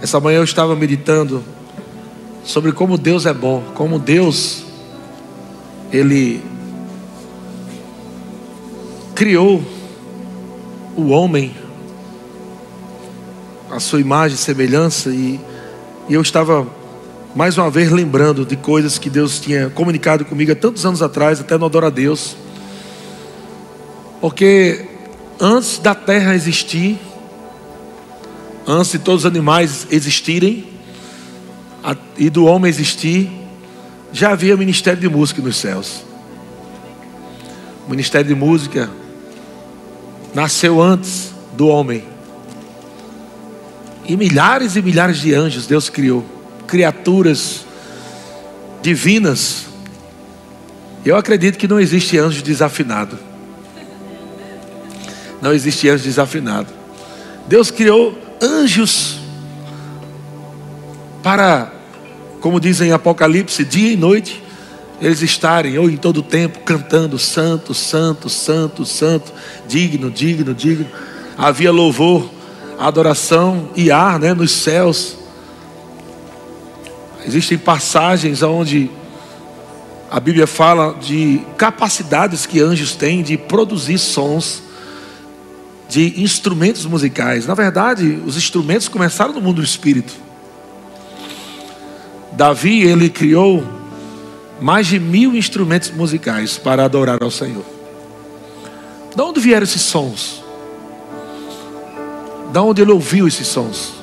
Essa manhã eu estava meditando sobre como Deus é bom, como Deus ele criou o homem a sua imagem e semelhança e, e eu estava mais uma vez lembrando de coisas que Deus tinha comunicado comigo há tantos anos atrás, até no Adora a Deus. Porque antes da terra existir, antes de todos os animais existirem e do homem existir, já havia ministério de música nos céus. O ministério de música nasceu antes do homem. E milhares e milhares de anjos Deus criou, criaturas divinas. Eu acredito que não existe anjo desafinado. Não existe anjo desafinado. Deus criou anjos para, como dizem em Apocalipse, dia e noite, eles estarem, ou em todo tempo, cantando: Santo, Santo, Santo, Santo, digno, digno, digno. Havia louvor, adoração e ar né, nos céus. Existem passagens onde a Bíblia fala de capacidades que anjos têm de produzir sons de instrumentos musicais. Na verdade, os instrumentos começaram no mundo do espírito. Davi, ele criou mais de mil instrumentos musicais para adorar ao Senhor. De onde vieram esses sons? De onde ele ouviu esses sons?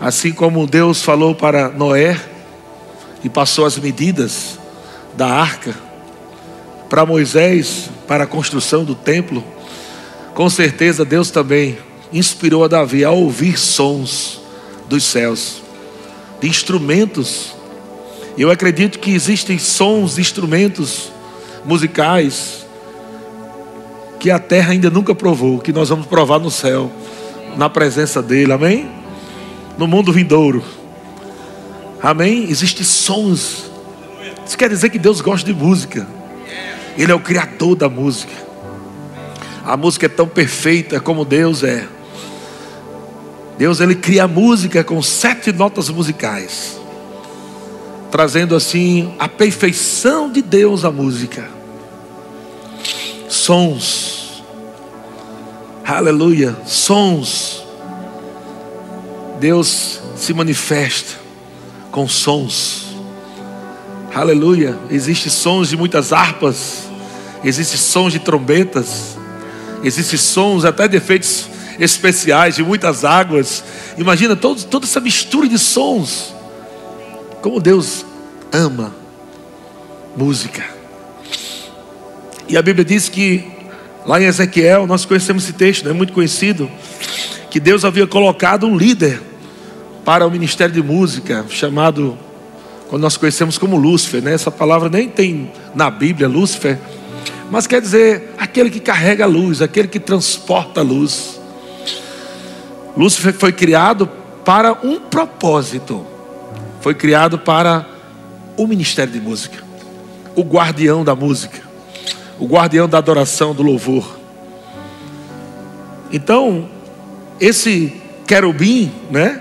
Assim como Deus falou para Noé e passou as medidas da arca, para Moisés, para a construção do templo, com certeza Deus também inspirou a Davi a ouvir sons dos céus, de instrumentos. Eu acredito que existem sons, instrumentos musicais que a terra ainda nunca provou, que nós vamos provar no céu, na presença dele, amém? No mundo vindouro, amém? Existem sons, isso quer dizer que Deus gosta de música, Ele é o Criador da música. A música é tão perfeita como Deus é. Deus ele cria música com sete notas musicais, trazendo assim a perfeição de Deus à música. Sons, aleluia, sons. Deus se manifesta com sons, aleluia. Existem sons de muitas harpas, existem sons de trombetas, Existem sons, até de efeitos especiais, de muitas águas. Imagina todo, toda essa mistura de sons. Como Deus ama música. E a Bíblia diz que, lá em Ezequiel, nós conhecemos esse texto, é muito conhecido, que Deus havia colocado um líder para o ministério de música, chamado, quando nós conhecemos como Lúcifer, né? essa palavra nem tem na Bíblia, Lúcifer mas quer dizer aquele que carrega a luz, aquele que transporta a luz. Lúcifer foi criado para um propósito, foi criado para o ministério de música, o guardião da música, o guardião da adoração, do louvor. Então, esse querubim, né?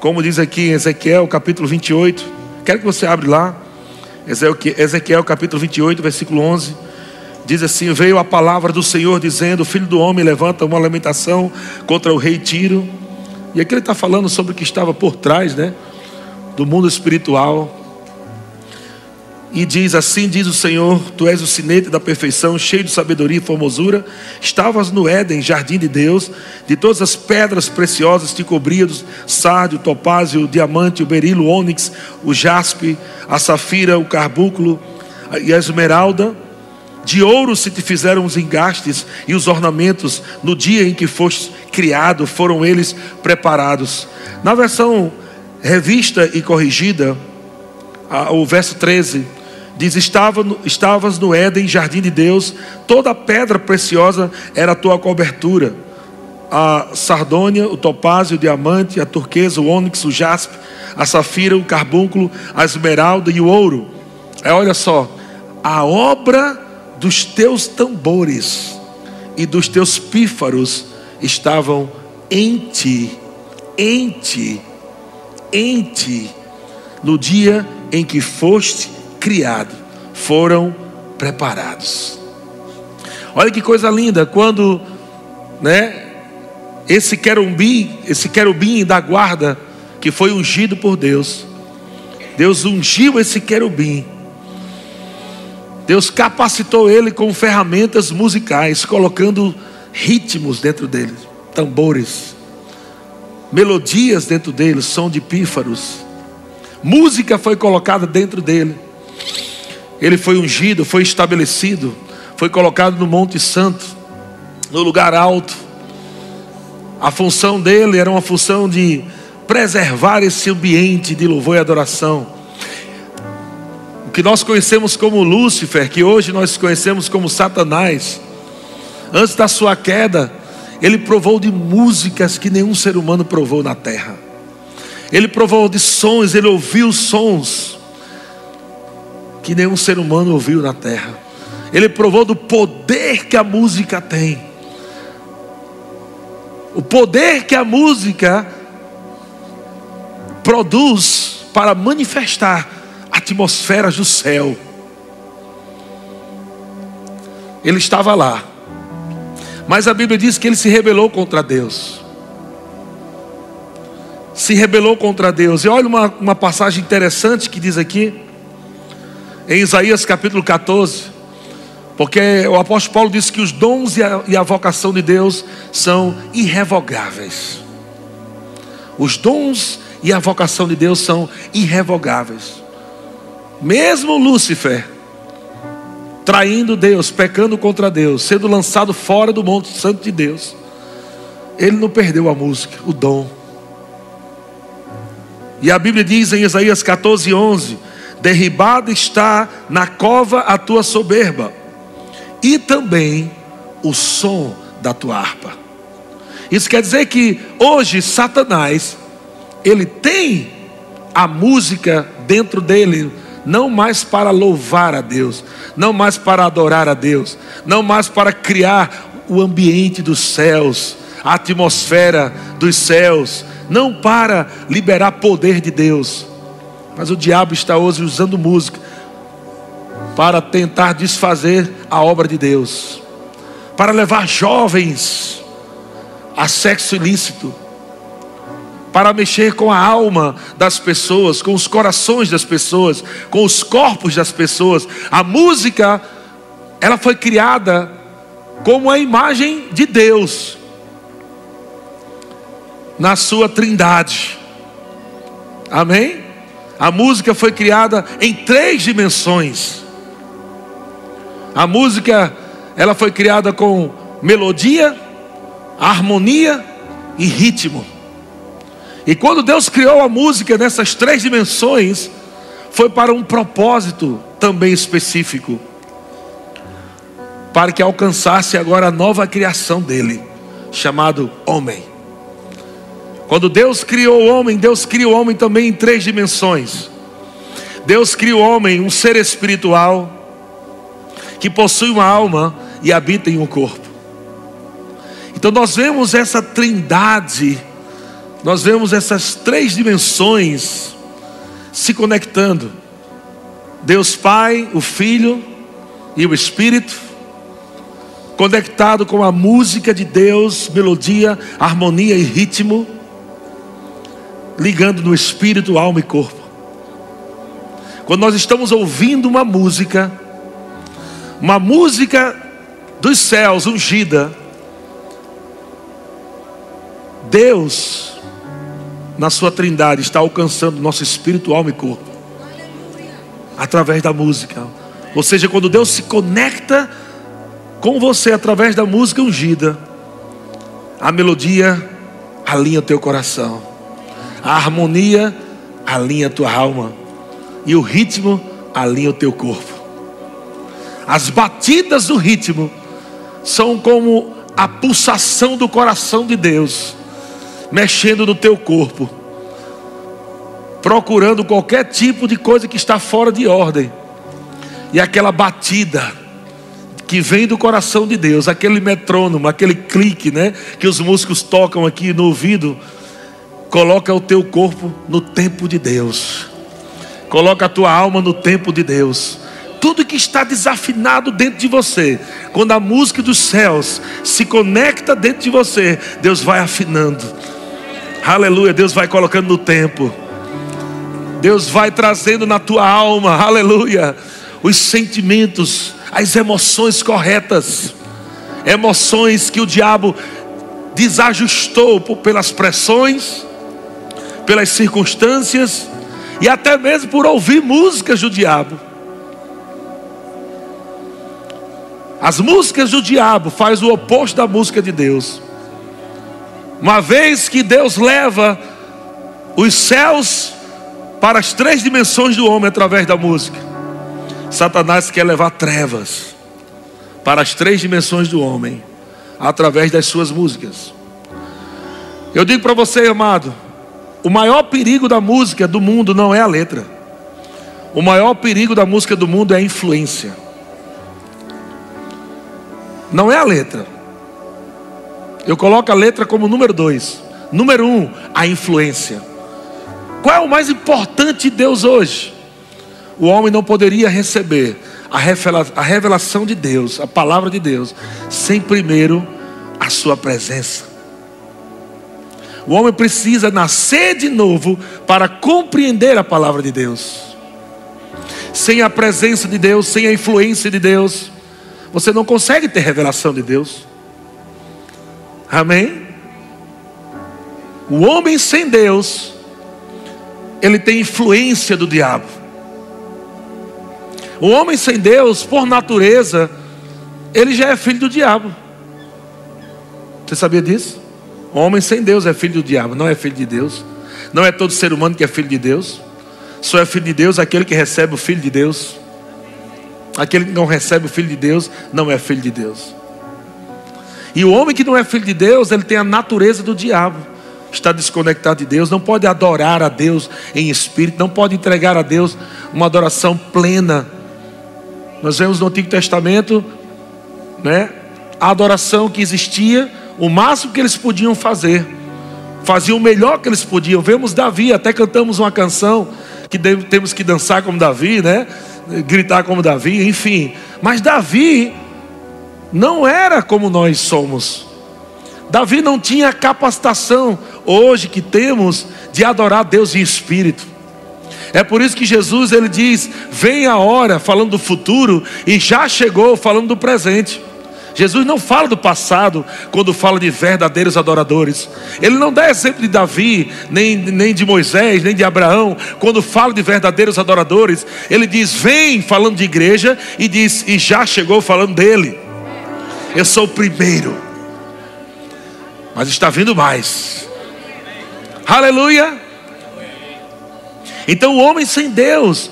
Como diz aqui em Ezequiel capítulo 28, quero que você abra lá. Ezequiel capítulo 28, versículo 11. Diz assim: Veio a palavra do Senhor dizendo: Filho do homem, levanta uma lamentação contra o rei Tiro. E aqui ele está falando sobre o que estava por trás, né? Do mundo espiritual. E diz assim: diz o Senhor, tu és o sinete da perfeição, cheio de sabedoria e formosura. Estavas no Éden, jardim de Deus, de todas as pedras preciosas te cobria, do sárdio, o topázio, o diamante, o berilo, o ônix, o jaspe, a safira, o carbúnculo e a esmeralda. De ouro se te fizeram os engastes e os ornamentos no dia em que foste criado, foram eles preparados. Na versão revista e corrigida, o verso 13 Diz: Estava, Estavas no Éden, jardim de Deus, toda pedra preciosa era a tua cobertura. A sardônia, o topázio, o diamante, a turquesa, o ônix, o jaspe, a safira, o carbúnculo, a esmeralda e o ouro. É, olha só, a obra dos teus tambores e dos teus pífaros estavam em ti, em ti, em ti, no dia em que foste criado, foram preparados. Olha que coisa linda, quando, né, esse querubim, esse querubim da guarda que foi ungido por Deus. Deus ungiu esse querubim. Deus capacitou ele com ferramentas musicais, colocando ritmos dentro dele, tambores, melodias dentro dele, som de pífaros. Música foi colocada dentro dele. Ele foi ungido, foi estabelecido, foi colocado no Monte Santo, no lugar alto. A função dele era uma função de preservar esse ambiente de louvor e adoração. O que nós conhecemos como Lúcifer, que hoje nós conhecemos como Satanás, antes da sua queda, ele provou de músicas que nenhum ser humano provou na terra. Ele provou de sons, ele ouviu sons que nenhum ser humano ouviu na terra. Ele provou do poder que a música tem. O poder que a música produz para manifestar atmosferas do céu. Ele estava lá, mas a Bíblia diz que ele se rebelou contra Deus. Se rebelou contra Deus. E olha uma, uma passagem interessante que diz aqui, em Isaías capítulo 14, porque o apóstolo Paulo diz que os dons e a, e a vocação de Deus são irrevogáveis. Os dons e a vocação de Deus são irrevogáveis. Mesmo Lúcifer, traindo Deus, pecando contra Deus, sendo lançado fora do Monte Santo de Deus, ele não perdeu a música, o dom. E a Bíblia diz em Isaías 14, 11: Derribada está na cova a tua soberba, e também o som da tua harpa. Isso quer dizer que hoje Satanás ele tem a música dentro dele, não mais para louvar a Deus, não mais para adorar a Deus, não mais para criar o ambiente dos céus, a atmosfera dos céus, não para liberar poder de Deus. Mas o diabo está hoje usando música para tentar desfazer a obra de Deus, para levar jovens a sexo ilícito, para mexer com a alma das pessoas, com os corações das pessoas, com os corpos das pessoas. A música, ela foi criada como a imagem de Deus na sua trindade. Amém? A música foi criada em três dimensões. A música, ela foi criada com melodia, harmonia e ritmo. E quando Deus criou a música nessas três dimensões, foi para um propósito também específico para que alcançasse agora a nova criação dele, chamado homem. Quando Deus criou o homem, Deus criou o homem também em três dimensões. Deus criou o homem, um ser espiritual, que possui uma alma e habita em um corpo. Então nós vemos essa trindade nós vemos essas três dimensões se conectando: Deus Pai, o Filho e o Espírito, conectado com a música de Deus, melodia, harmonia e ritmo, ligando no espírito, alma e corpo. Quando nós estamos ouvindo uma música, uma música dos céus ungida, Deus na sua trindade, está alcançando nosso espírito, alma e corpo. Através da música. Ou seja, quando Deus se conecta com você através da música ungida, a melodia alinha o teu coração, a harmonia alinha a tua alma, e o ritmo alinha o teu corpo. As batidas do ritmo são como a pulsação do coração de Deus mexendo no teu corpo, procurando qualquer tipo de coisa que está fora de ordem, e aquela batida que vem do coração de Deus, aquele metrônomo, aquele clique, né, que os músicos tocam aqui no ouvido, Coloca o teu corpo no tempo de Deus. Coloca a tua alma no tempo de Deus. Tudo que está desafinado dentro de você, quando a música dos céus se conecta dentro de você, Deus vai afinando. Aleluia, Deus vai colocando no tempo. Deus vai trazendo na tua alma, aleluia, os sentimentos, as emoções corretas, emoções que o diabo desajustou pelas pressões, pelas circunstâncias e até mesmo por ouvir músicas do diabo. As músicas do diabo faz o oposto da música de Deus. Uma vez que Deus leva os céus para as três dimensões do homem através da música, Satanás quer levar trevas para as três dimensões do homem através das suas músicas. Eu digo para você, amado, o maior perigo da música do mundo não é a letra. O maior perigo da música do mundo é a influência. Não é a letra. Eu coloco a letra como número dois. Número um, a influência. Qual é o mais importante de Deus hoje? O homem não poderia receber a revelação de Deus, a palavra de Deus, sem primeiro a sua presença. O homem precisa nascer de novo para compreender a palavra de Deus. Sem a presença de Deus, sem a influência de Deus, você não consegue ter revelação de Deus. Amém? O homem sem Deus, ele tem influência do diabo. O homem sem Deus, por natureza, ele já é filho do diabo. Você sabia disso? Homem sem Deus é filho do diabo, não é filho de Deus. Não é todo ser humano que é filho de Deus. Só é filho de Deus aquele que recebe o filho de Deus. Aquele que não recebe o filho de Deus não é filho de Deus. E o homem que não é filho de Deus, ele tem a natureza do diabo. Está desconectado de Deus, não pode adorar a Deus em espírito, não pode entregar a Deus uma adoração plena. Nós vemos no Antigo Testamento, né, a adoração que existia, o máximo que eles podiam fazer, faziam o melhor que eles podiam. Vemos Davi, até cantamos uma canção que temos que dançar como Davi, né? Gritar como Davi, enfim. Mas Davi não era como nós somos. Davi não tinha a capacitação hoje que temos de adorar Deus em espírito. É por isso que Jesus ele diz: "Vem a hora", falando do futuro, e já chegou falando do presente. Jesus não fala do passado quando fala de verdadeiros adoradores. Ele não dá exemplo de Davi, nem, nem de Moisés, nem de Abraão. Quando fala de verdadeiros adoradores, ele diz: Vem falando de igreja, e diz: E já chegou falando dele. Eu sou o primeiro. Mas está vindo mais. Aleluia. Então, o homem sem Deus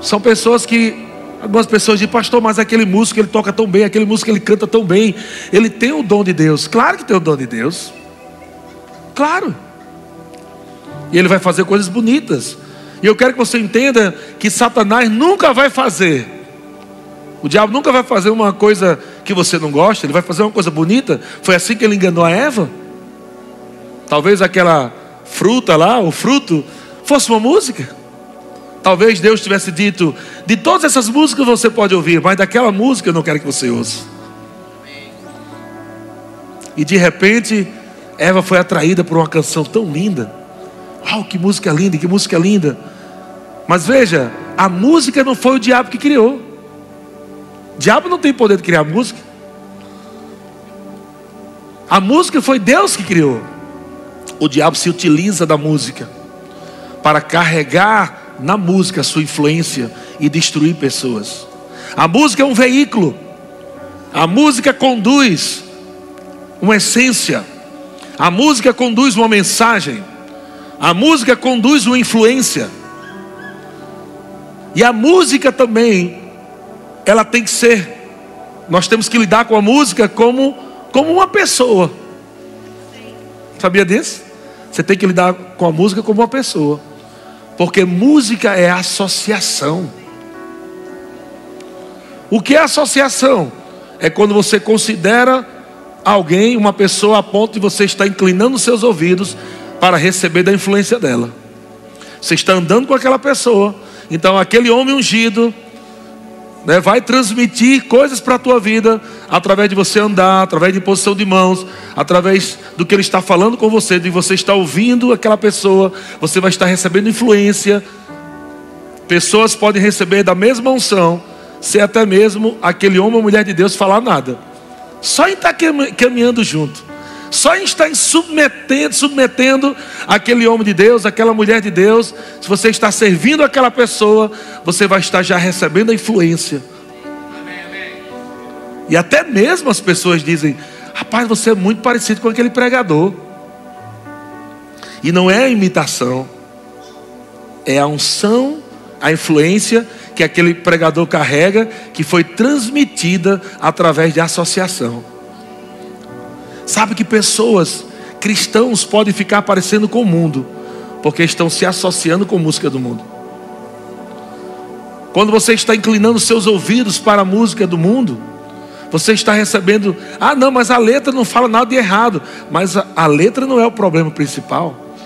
são pessoas que algumas pessoas dizem, pastor, mas aquele músico ele toca tão bem, aquele músico ele canta tão bem, ele tem o dom de Deus. Claro que tem o dom de Deus. Claro. E ele vai fazer coisas bonitas. E eu quero que você entenda que Satanás nunca vai fazer o diabo nunca vai fazer uma coisa que você não gosta, ele vai fazer uma coisa bonita. Foi assim que ele enganou a Eva. Talvez aquela fruta lá, o fruto, fosse uma música. Talvez Deus tivesse dito: de todas essas músicas você pode ouvir, mas daquela música eu não quero que você ouça. E de repente, Eva foi atraída por uma canção tão linda. Uau, que música linda, que música linda. Mas veja, a música não foi o diabo que criou. O diabo não tem poder de criar música. A música foi Deus que criou. O diabo se utiliza da música para carregar na música sua influência e destruir pessoas. A música é um veículo. A música conduz uma essência. A música conduz uma mensagem. A música conduz uma influência. E a música também ela tem que ser. Nós temos que lidar com a música como, como uma pessoa. Sabia disso? Você tem que lidar com a música como uma pessoa. Porque música é associação. O que é associação? É quando você considera alguém, uma pessoa a ponto de você estar inclinando seus ouvidos para receber da influência dela. Você está andando com aquela pessoa, então aquele homem ungido né, vai transmitir coisas para a tua vida através de você andar, através de posição de mãos, através do que ele está falando com você, de você estar ouvindo aquela pessoa, você vai estar recebendo influência. Pessoas podem receber da mesma unção, se até mesmo aquele homem ou mulher de Deus falar nada. Só em estar caminhando junto. Só em estar submetendo, submetendo aquele homem de Deus, aquela mulher de Deus, se você está servindo aquela pessoa, você vai estar já recebendo a influência. E até mesmo as pessoas dizem: Rapaz, você é muito parecido com aquele pregador. E não é a imitação, é a unção, a influência que aquele pregador carrega, que foi transmitida através de associação. Sabe que pessoas, cristãos, podem ficar parecendo com o mundo, porque estão se associando com a música do mundo. Quando você está inclinando seus ouvidos para a música do mundo, você está recebendo, ah, não, mas a letra não fala nada de errado. Mas a, a letra não é o problema principal,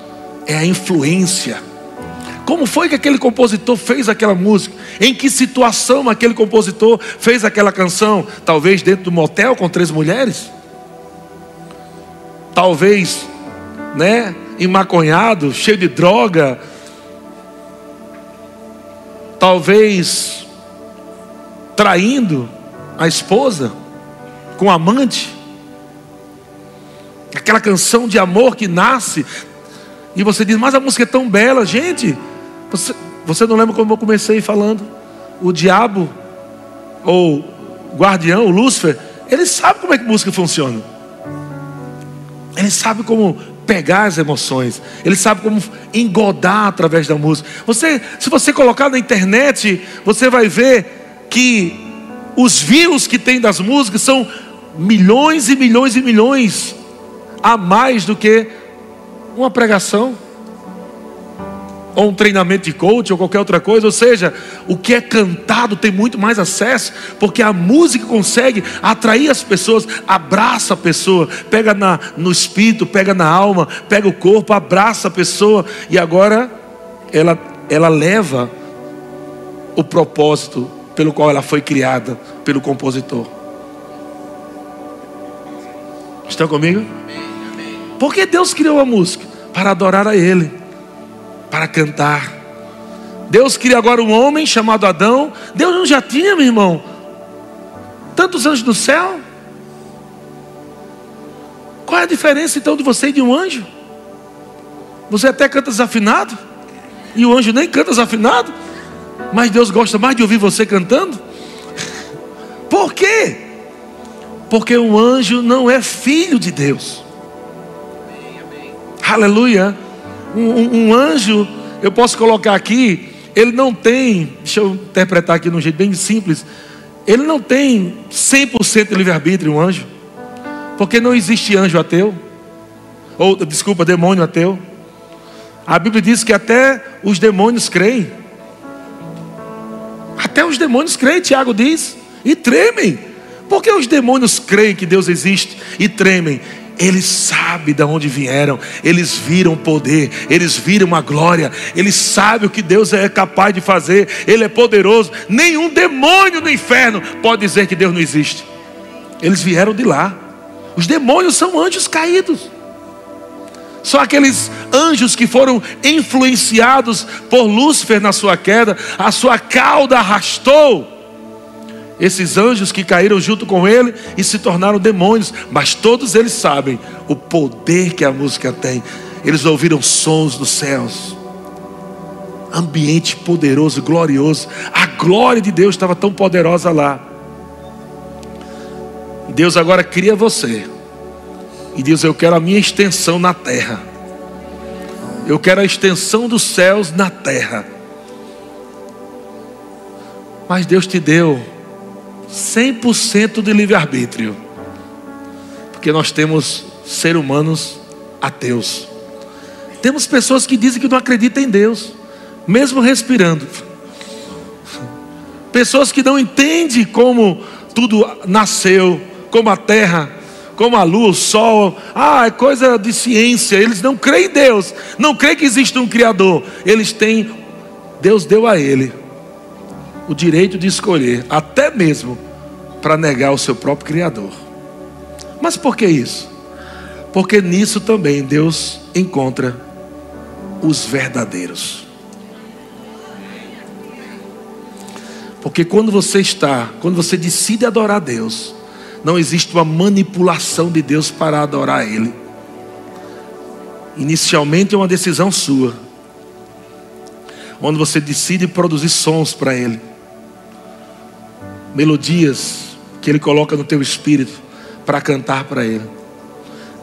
é a influência. Como foi que aquele compositor fez aquela música? Em que situação aquele compositor fez aquela canção? Talvez dentro do motel com três mulheres? talvez, né, emaconhado, cheio de droga, talvez traindo a esposa com o amante. Aquela canção de amor que nasce e você diz: "Mas a música é tão bela, gente". Você, você não lembra como eu comecei falando? O diabo ou guardião, o Lúcifer, ele sabe como é que música funciona. Ele sabe como pegar as emoções. Ele sabe como engodar através da música. Você, se você colocar na internet, você vai ver que os views que tem das músicas são milhões e milhões e milhões a mais do que uma pregação ou um treinamento de coach ou qualquer outra coisa, ou seja, o que é cantado tem muito mais acesso, porque a música consegue atrair as pessoas, abraça a pessoa, pega na, no espírito, pega na alma, pega o corpo, abraça a pessoa, e agora ela, ela leva o propósito pelo qual ela foi criada pelo compositor. Estão comigo? Por que Deus criou a música? Para adorar a Ele para cantar. Deus cria agora um homem chamado Adão. Deus não já tinha, meu irmão, tantos anjos no céu? Qual é a diferença então de você e de um anjo? Você até canta desafinado, e o anjo nem canta desafinado, mas Deus gosta mais de ouvir você cantando. Por quê? Porque um anjo não é filho de Deus. Aleluia. Um, um, um anjo, eu posso colocar aqui, ele não tem, deixa eu interpretar aqui de um jeito bem simples, ele não tem 100% de livre-arbítrio, um anjo, porque não existe anjo ateu, ou desculpa, demônio ateu. A Bíblia diz que até os demônios creem. Até os demônios creem, Tiago diz, e tremem. Porque os demônios creem que Deus existe e tremem? Eles sabem de onde vieram, eles viram o poder, eles viram a glória, eles sabem o que Deus é capaz de fazer, Ele é poderoso. Nenhum demônio no inferno pode dizer que Deus não existe. Eles vieram de lá. Os demônios são anjos caídos. Só aqueles anjos que foram influenciados por Lúcifer na sua queda, a sua cauda arrastou esses anjos que caíram junto com ele e se tornaram demônios, mas todos eles sabem o poder que a música tem. Eles ouviram sons dos céus, ambiente poderoso, glorioso. A glória de Deus estava tão poderosa lá. Deus agora cria você e diz: Eu quero a minha extensão na terra. Eu quero a extensão dos céus na terra. Mas Deus te deu 100% de livre-arbítrio. Porque nós temos ser humanos ateus. Temos pessoas que dizem que não acreditam em Deus, mesmo respirando. Pessoas que não entendem como tudo nasceu, como a terra, como a lua, o sol. Ah, é coisa de ciência. Eles não creem em Deus, não creem que existe um Criador. Eles têm, Deus deu a ele o direito de escolher, até mesmo para negar o seu próprio Criador. Mas por que isso? Porque nisso também Deus encontra os verdadeiros. Porque quando você está, quando você decide adorar Deus, não existe uma manipulação de Deus para adorar Ele. Inicialmente é uma decisão sua, onde você decide produzir sons para Ele, melodias que Ele coloca no teu espírito para cantar para Ele.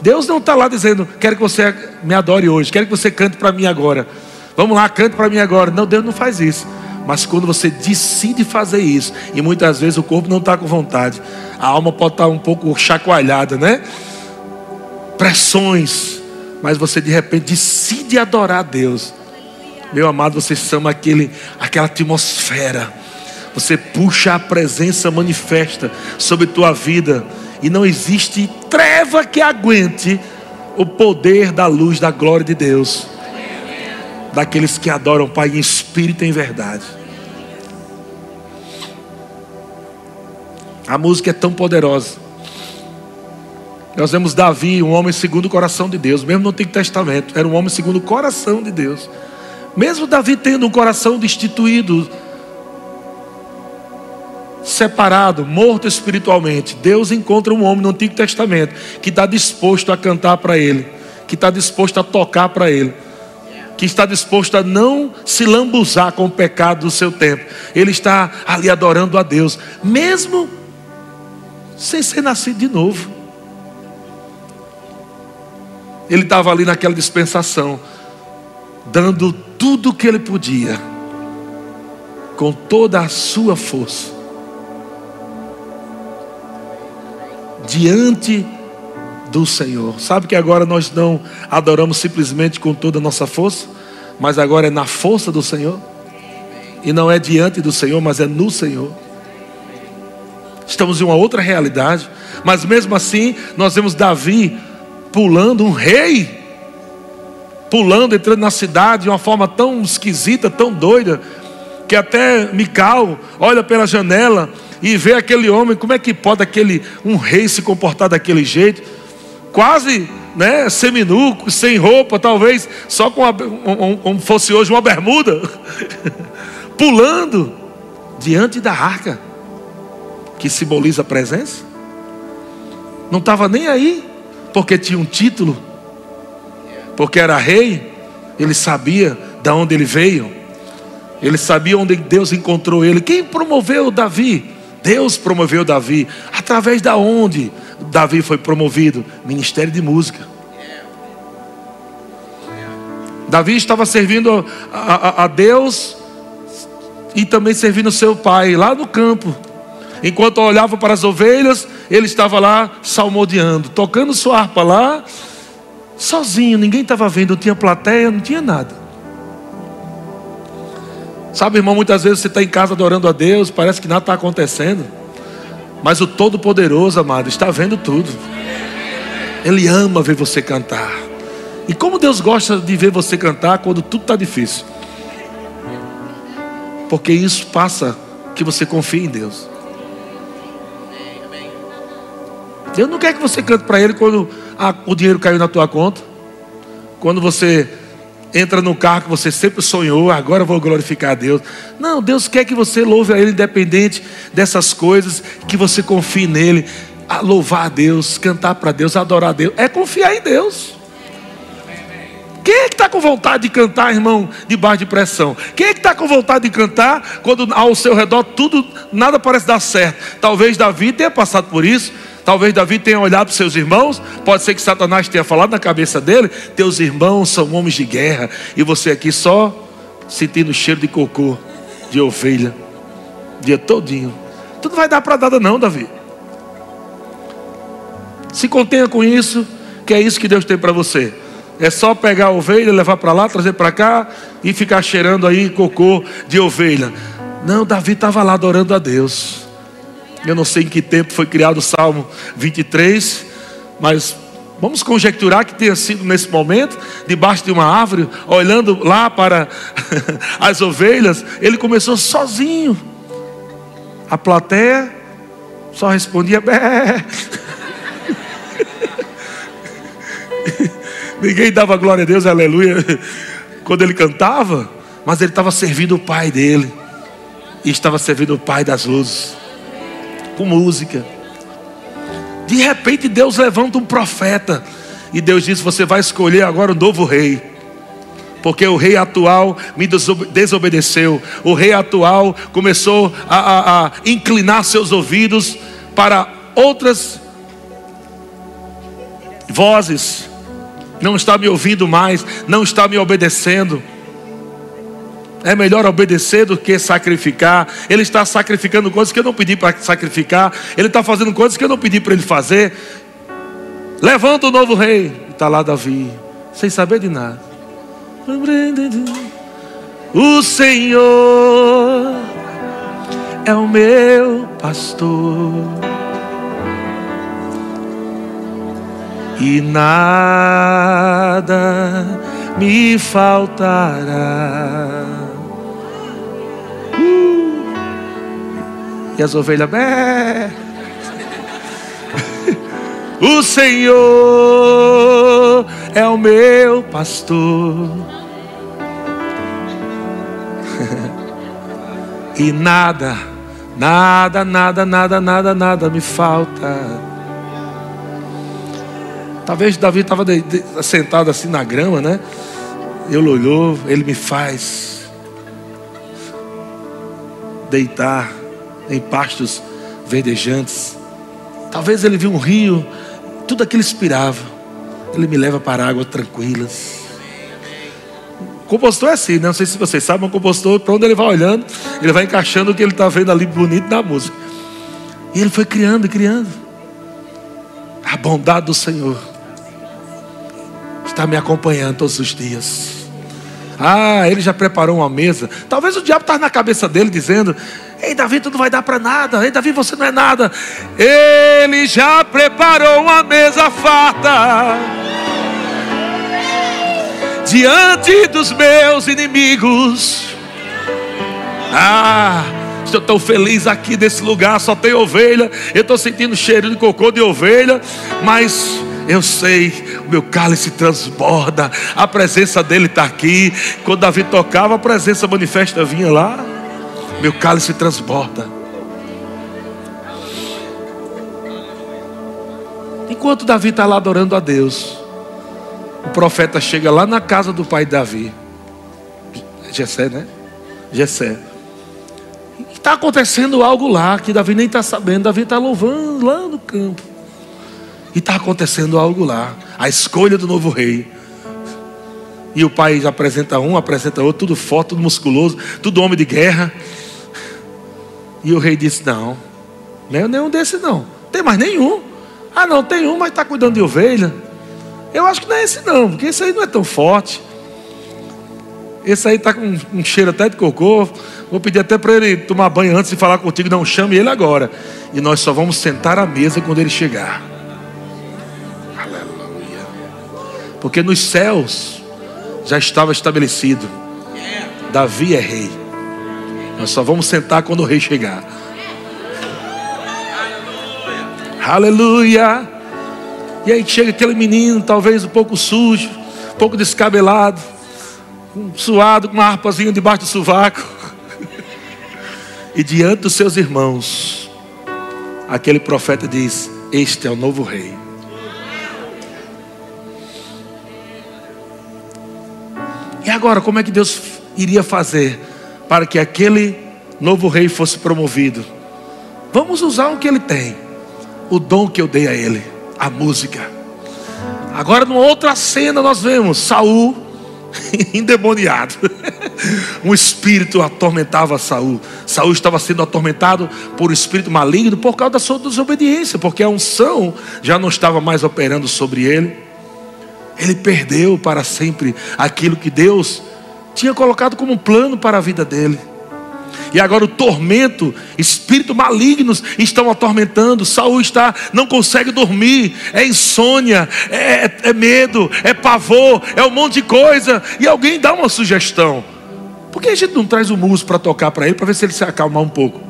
Deus não está lá dizendo, quero que você me adore hoje, quero que você cante para mim agora. Vamos lá, cante para mim agora. Não, Deus não faz isso. Mas quando você decide fazer isso, e muitas vezes o corpo não está com vontade, a alma pode estar tá um pouco chacoalhada, né? Pressões, mas você de repente decide adorar a Deus. Meu amado, você chama aquele, aquela atmosfera. Você puxa a presença manifesta sobre tua vida. E não existe treva que aguente o poder da luz da glória de Deus daqueles que adoram o Pai em espírito e em verdade. A música é tão poderosa. Nós vemos Davi, um homem segundo o coração de Deus, mesmo no Antigo Testamento, era um homem segundo o coração de Deus. Mesmo Davi tendo um coração destituído, separado, morto espiritualmente, Deus encontra um homem no Antigo Testamento que está disposto a cantar para Ele, que está disposto a tocar para Ele que está disposto a não se lambuzar com o pecado do seu tempo. Ele está ali adorando a Deus, mesmo sem ser nascido de novo. Ele estava ali naquela dispensação, dando tudo o que ele podia, com toda a sua força, diante do Senhor. Sabe que agora nós não adoramos simplesmente com toda a nossa força, mas agora é na força do Senhor. E não é diante do Senhor, mas é no Senhor. Estamos em uma outra realidade, mas mesmo assim, nós vemos Davi pulando, um rei, pulando, entrando na cidade de uma forma tão esquisita, tão doida, que até Mical olha pela janela e vê aquele homem, como é que pode aquele um rei se comportar daquele jeito? Quase né, seminu, sem roupa, talvez só com como fosse hoje uma bermuda, pulando diante da arca, que simboliza a presença. Não estava nem aí, porque tinha um título, porque era rei, ele sabia de onde ele veio, ele sabia onde Deus encontrou ele. Quem promoveu Davi? Deus promoveu Davi. Através da onde? Davi foi promovido? Ministério de música. Davi estava servindo a, a, a Deus e também servindo seu pai lá no campo. Enquanto olhava para as ovelhas, ele estava lá salmodiando, tocando sua harpa lá, sozinho, ninguém estava vendo, não tinha plateia, não tinha nada. Sabe, irmão, muitas vezes você está em casa adorando a Deus, parece que nada está acontecendo. Mas o Todo-Poderoso, amado, está vendo tudo. Ele ama ver você cantar. E como Deus gosta de ver você cantar quando tudo está difícil. Porque isso passa que você confie em Deus. Deus não quer que você cante para Ele quando a, o dinheiro caiu na tua conta. Quando você entra no carro que você sempre sonhou, agora eu vou glorificar a Deus. Não, Deus quer que você louve a Ele independente dessas coisas, que você confie nele, a louvar a Deus, cantar para Deus, adorar a Deus, é confiar em Deus. Quem é que está com vontade de cantar, irmão, debaixo de pressão? Quem é que está com vontade de cantar quando ao seu redor tudo, nada parece dar certo? Talvez Davi tenha passado por isso. Talvez Davi tenha olhado para seus irmãos, pode ser que Satanás tenha falado na cabeça dele: teus irmãos são homens de guerra, e você aqui só sentindo cheiro de cocô, de ovelha, dia todinho. Tu não vai dar para nada, não, Davi. Se contenha com isso, que é isso que Deus tem para você. É só pegar a ovelha, levar para lá, trazer para cá e ficar cheirando aí cocô de ovelha. Não, Davi estava lá adorando a Deus. Eu não sei em que tempo foi criado o Salmo 23, Mas vamos conjecturar que tenha sido nesse momento, debaixo de uma árvore, olhando lá para as ovelhas, ele começou sozinho. A plateia só respondia bé. Ninguém dava glória a Deus, aleluia, quando ele cantava, mas ele estava servindo o pai dele, e estava servindo o pai das luzes, com música. De repente Deus levanta um profeta, e Deus diz: Você vai escolher agora um novo rei porque o rei atual me desobedeceu. O rei atual começou a, a, a, inclinar seus ouvidos para outras vozes não está me ouvindo mais, não está me obedecendo. É melhor obedecer do que sacrificar. Ele está sacrificando coisas que eu não pedi para sacrificar. Ele está fazendo coisas que eu não pedi para ele fazer. Levanta o novo rei. Está lá Davi, sem saber de nada. O Senhor é o meu pastor. e nada me faltará. E as ovelhas, bé. o Senhor é o meu pastor. e nada, nada, nada, nada, nada, nada me falta. Talvez Davi estava sentado assim na grama, né? Ele olhou, ele me faz deitar em pastos verdejantes. Talvez ele viu um rio, tudo aquilo inspirava. Ele me leva para águas tranquilas. O compositor é assim, né? não sei se vocês sabem, o compositor, para onde ele vai olhando, ele vai encaixando o que ele está vendo ali bonito na música. E ele foi criando e criando. A bondade do Senhor está me acompanhando todos os dias. Ah, ele já preparou uma mesa. Talvez o diabo estava na cabeça dele dizendo: Ei, Davi, tu não vai dar para nada. Ei, Davi, você não é nada. Ele já preparou uma mesa farta diante dos meus inimigos. Ah, estou tão feliz aqui nesse lugar. Só tem ovelha. Eu estou sentindo cheiro de cocô de ovelha, mas eu sei, o meu cálice transborda, a presença dele está aqui. Quando Davi tocava, a presença manifesta vinha lá. Meu cálice transborda. Enquanto Davi está lá adorando a Deus, o profeta chega lá na casa do pai de Davi, Jessé, né? Jessé. Está acontecendo algo lá que Davi nem está sabendo. Davi está louvando lá no campo. E está acontecendo algo lá. A escolha do novo rei. E o pai apresenta um, apresenta outro, tudo forte, tudo musculoso, tudo homem de guerra. E o rei disse: Não, não nenhum desse não. Tem mais nenhum. Ah, não, tem um, mas está cuidando de ovelha. Eu acho que não é esse não, porque esse aí não é tão forte. Esse aí está com um cheiro até de cocô. Vou pedir até para ele tomar banho antes de falar contigo. Não chame ele agora. E nós só vamos sentar à mesa quando ele chegar. Porque nos céus já estava estabelecido. Davi é rei. Nós só vamos sentar quando o rei chegar. Aleluia. E aí chega aquele menino, talvez um pouco sujo, um pouco descabelado, suado, com uma harpazinha debaixo do sovaco. E diante dos seus irmãos, aquele profeta diz: Este é o novo rei. E agora, como é que Deus iria fazer para que aquele novo rei fosse promovido? Vamos usar o que ele tem, o dom que eu dei a ele, a música. Agora, numa outra cena, nós vemos Saul endemoniado. um espírito atormentava Saul. Saul estava sendo atormentado por um espírito maligno por causa da sua desobediência, porque a unção já não estava mais operando sobre ele. Ele perdeu para sempre aquilo que Deus tinha colocado como um plano para a vida dele. E agora o tormento, espíritos malignos estão atormentando. Saul está, não consegue dormir, é insônia, é, é, é medo, é pavor, é um monte de coisa. E alguém dá uma sugestão. Por que a gente não traz o músico para tocar para ele, para ver se ele se acalmar um pouco?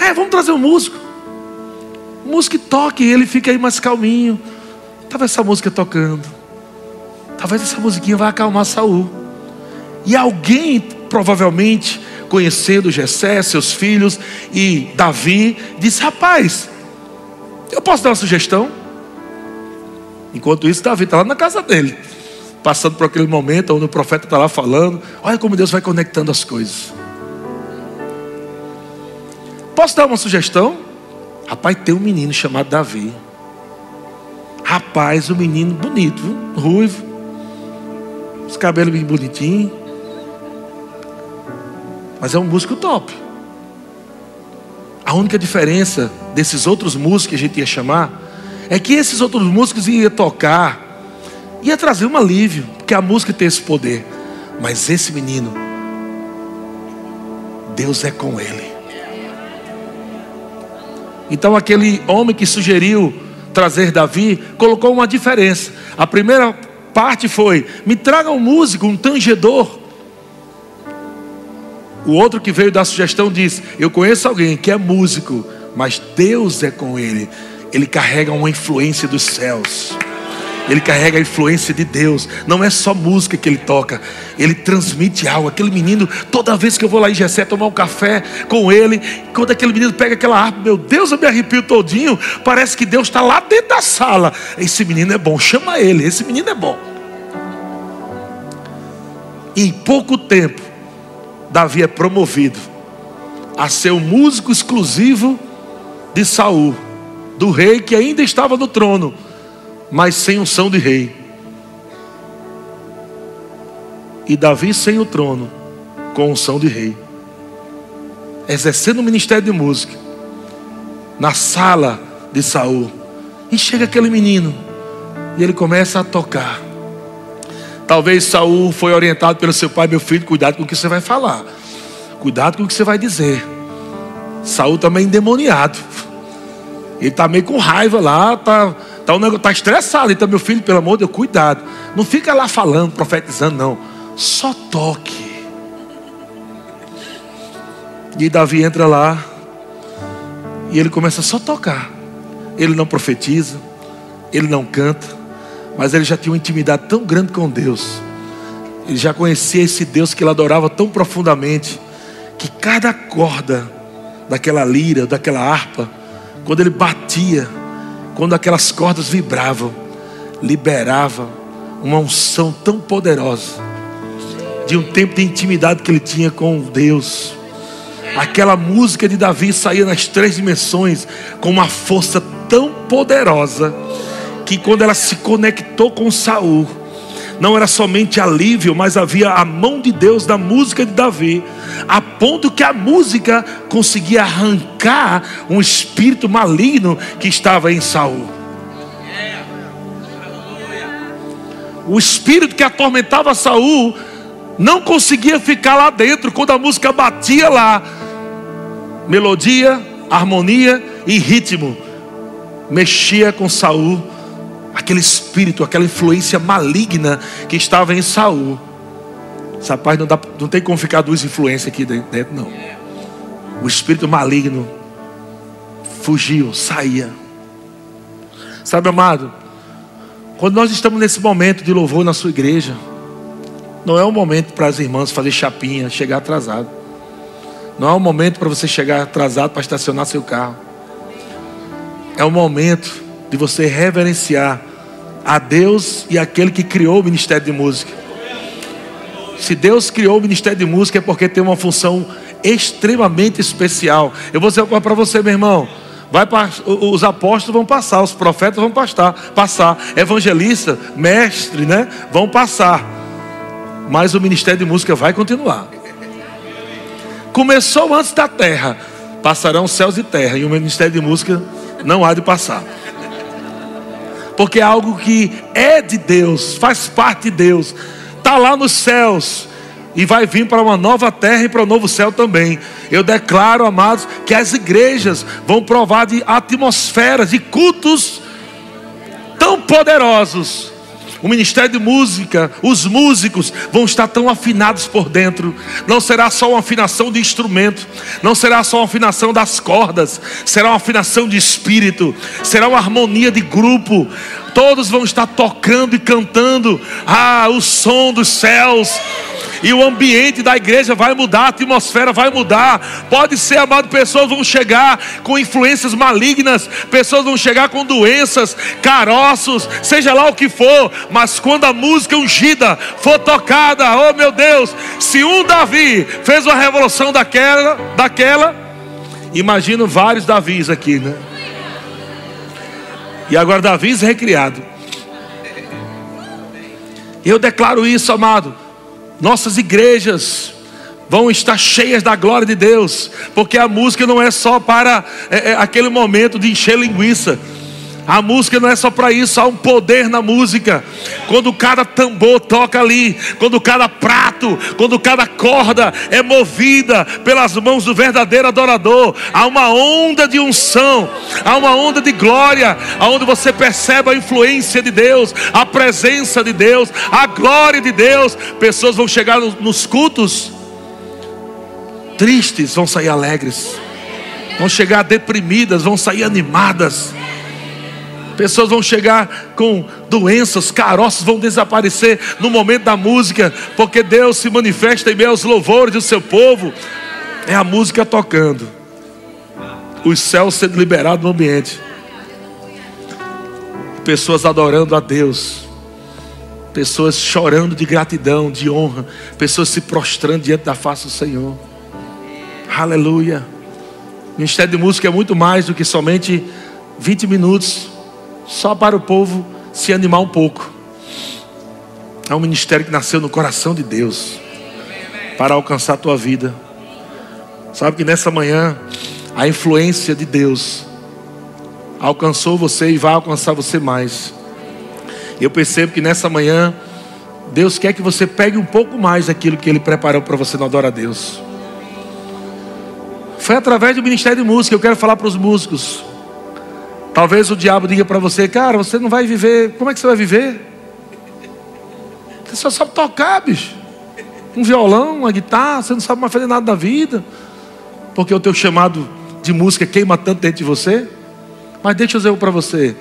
É, vamos trazer o músico. O músico toque ele fica aí mais calminho. Talvez essa música tocando. Talvez essa musiquinha vai acalmar Saul. E alguém, provavelmente, conhecendo Jessé, seus filhos e Davi, disse: Rapaz, eu posso dar uma sugestão? Enquanto isso, Davi está lá na casa dele, passando por aquele momento onde o profeta está lá falando. Olha como Deus vai conectando as coisas. Posso dar uma sugestão? Rapaz, tem um menino chamado Davi. Rapaz, um menino bonito, ruivo, os cabelos bem bonitinhos. Mas é um músico top. A única diferença desses outros músicos que a gente ia chamar é que esses outros músicos iam tocar, ia trazer um alívio, porque a música tem esse poder. Mas esse menino, Deus é com ele. Então aquele homem que sugeriu trazer Davi colocou uma diferença. A primeira parte foi: me traga um músico, um tangedor. O outro que veio dar sugestão disse: Eu conheço alguém que é músico, mas Deus é com ele. Ele carrega uma influência dos céus. Ele carrega a influência de Deus. Não é só música que ele toca, ele transmite algo. Aquele menino, toda vez que eu vou lá em Gessé tomar um café com ele, quando aquele menino pega aquela harpa, meu Deus, eu me arrepio todinho. Parece que Deus está lá dentro da sala. Esse menino é bom, chama ele. Esse menino é bom. Em pouco tempo, Davi é promovido a ser o músico exclusivo de Saul, do rei que ainda estava no trono mas sem unção de rei. E Davi sem o trono, com unção de rei. Exercendo o ministério de música. Na sala de Saul. E chega aquele menino. E ele começa a tocar. Talvez Saul foi orientado pelo seu pai, meu filho, cuidado com o que você vai falar. Cuidado com o que você vai dizer. Saul também endemoniado. Ele está meio com raiva lá, está Negócio, tá estressado. Então, meu filho, pelo amor de Deus, cuidado. Não fica lá falando, profetizando, não. Só toque. E Davi entra lá. E ele começa só a tocar. Ele não profetiza. Ele não canta. Mas ele já tinha uma intimidade tão grande com Deus. Ele já conhecia esse Deus que ele adorava tão profundamente. Que cada corda daquela lira, daquela harpa, quando ele batia, quando aquelas cordas vibravam, liberava uma unção tão poderosa de um tempo de intimidade que ele tinha com Deus. Aquela música de Davi saía nas três dimensões com uma força tão poderosa que quando ela se conectou com Saul, não era somente alívio, mas havia a mão de Deus na música de Davi, a ponto que a música conseguia arrancar um espírito maligno que estava em Saul. O espírito que atormentava Saul não conseguia ficar lá dentro quando a música batia lá. Melodia, harmonia e ritmo mexia com Saul aquele espírito, aquela influência maligna que estava em Saul. Essa paz não, dá, não tem como ficar duas influências aqui dentro, não. O espírito maligno fugiu, saía. Sabe, amado, quando nós estamos nesse momento de louvor na sua igreja, não é um momento para as irmãs fazer chapinha, chegar atrasado. Não é um momento para você chegar atrasado para estacionar seu carro. É um momento de você reverenciar a Deus e aquele que criou o ministério de música. Se Deus criou o ministério de música é porque tem uma função extremamente especial. Eu vou dizer para você, meu irmão. Vai os apóstolos vão passar, os profetas vão passar, passar, evangelista, mestre, né? Vão passar. Mas o ministério de música vai continuar. Começou antes da terra, passarão céus e terra, e o ministério de música não há de passar porque é algo que é de Deus, faz parte de Deus, está lá nos céus. e vai vir para uma nova terra e para um novo céu também. Eu declaro, amados, que as igrejas vão provar de atmosferas, de cultos tão poderosos o ministério de música, os músicos vão estar tão afinados por dentro. Não será só uma afinação de instrumento, não será só uma afinação das cordas, será uma afinação de espírito, será uma harmonia de grupo. Todos vão estar tocando e cantando, ah, o som dos céus e o ambiente da igreja vai mudar, a atmosfera vai mudar. Pode ser, amado, pessoas vão chegar com influências malignas, pessoas vão chegar com doenças, caroços, seja lá o que for, mas quando a música ungida for tocada, oh meu Deus, se um Davi fez uma revolução daquela, daquela, imagino vários Davis aqui, né? E agora Davi recriado. Eu declaro isso, amado nossas igrejas vão estar cheias da glória de Deus, porque a música não é só para é, é, aquele momento de encher linguiça. A música não é só para isso, há um poder na música. Quando cada tambor toca ali, quando cada prato, quando cada corda é movida pelas mãos do verdadeiro adorador, há uma onda de unção, há uma onda de glória, aonde você percebe a influência de Deus, a presença de Deus, a glória de Deus. Pessoas vão chegar nos cultos tristes, vão sair alegres. Vão chegar deprimidas, vão sair animadas. Pessoas vão chegar com doenças, caroços vão desaparecer no momento da música, porque Deus se manifesta em meio aos louvores do seu povo. É a música tocando, os céus sendo liberados no ambiente, pessoas adorando a Deus, pessoas chorando de gratidão, de honra, pessoas se prostrando diante da face do Senhor. Aleluia. O Ministério de Música é muito mais do que somente 20 minutos só para o povo se animar um pouco. É um ministério que nasceu no coração de Deus para alcançar a tua vida. Sabe que nessa manhã a influência de Deus alcançou você e vai alcançar você mais. Eu percebo que nessa manhã Deus quer que você pegue um pouco mais daquilo que Ele preparou para você no Adora a Deus. Foi através do Ministério de Música, eu quero falar para os músicos. Talvez o diabo diga para você, cara, você não vai viver. Como é que você vai viver? Você só sabe tocar, bicho. Um violão, uma guitarra, você não sabe mais fazer nada da vida. Porque o teu chamado de música queima tanto dentro de você. Mas deixa eu dizer para você.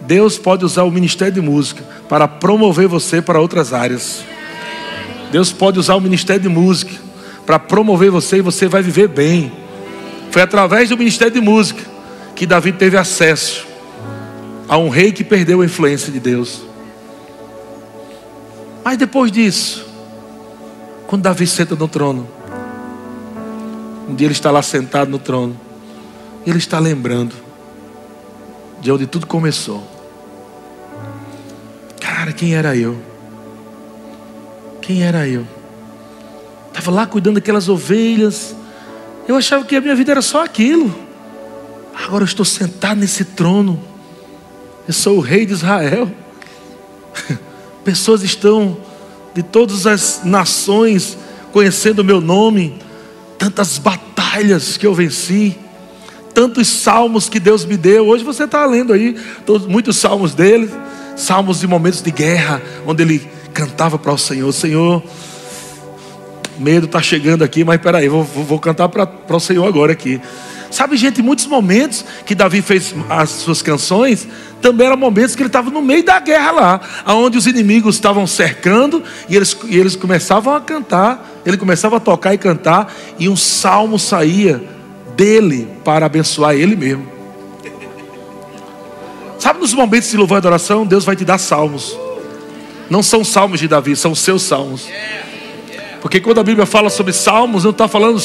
Deus pode usar o ministério de música para promover você para outras áreas. Deus pode usar o ministério de música para promover você e você vai viver bem. Foi através do ministério de música que Davi teve acesso a um rei que perdeu a influência de Deus. Mas depois disso, quando Davi senta no trono, um dia ele está lá sentado no trono, ele está lembrando de onde tudo começou. Cara, quem era eu? Quem era eu? Estava lá cuidando daquelas ovelhas. Eu achava que a minha vida era só aquilo. Agora eu estou sentado nesse trono. Eu sou o rei de Israel. Pessoas estão de todas as nações conhecendo o meu nome. Tantas batalhas que eu venci. Tantos salmos que Deus me deu. Hoje você está lendo aí todos, muitos salmos dele. Salmos de momentos de guerra, onde ele cantava para o Senhor: Senhor, medo está chegando aqui, mas peraí, vou, vou cantar para o Senhor agora aqui. Sabe, gente, muitos momentos que Davi fez as suas canções, também eram momentos que ele estava no meio da guerra lá, onde os inimigos estavam cercando e eles, e eles começavam a cantar, ele começava a tocar e cantar, e um salmo saía dele para abençoar ele mesmo. Sabe, nos momentos de louvor e adoração, Deus vai te dar salmos. Não são salmos de Davi, são seus salmos. Porque quando a Bíblia fala sobre salmos, não está falando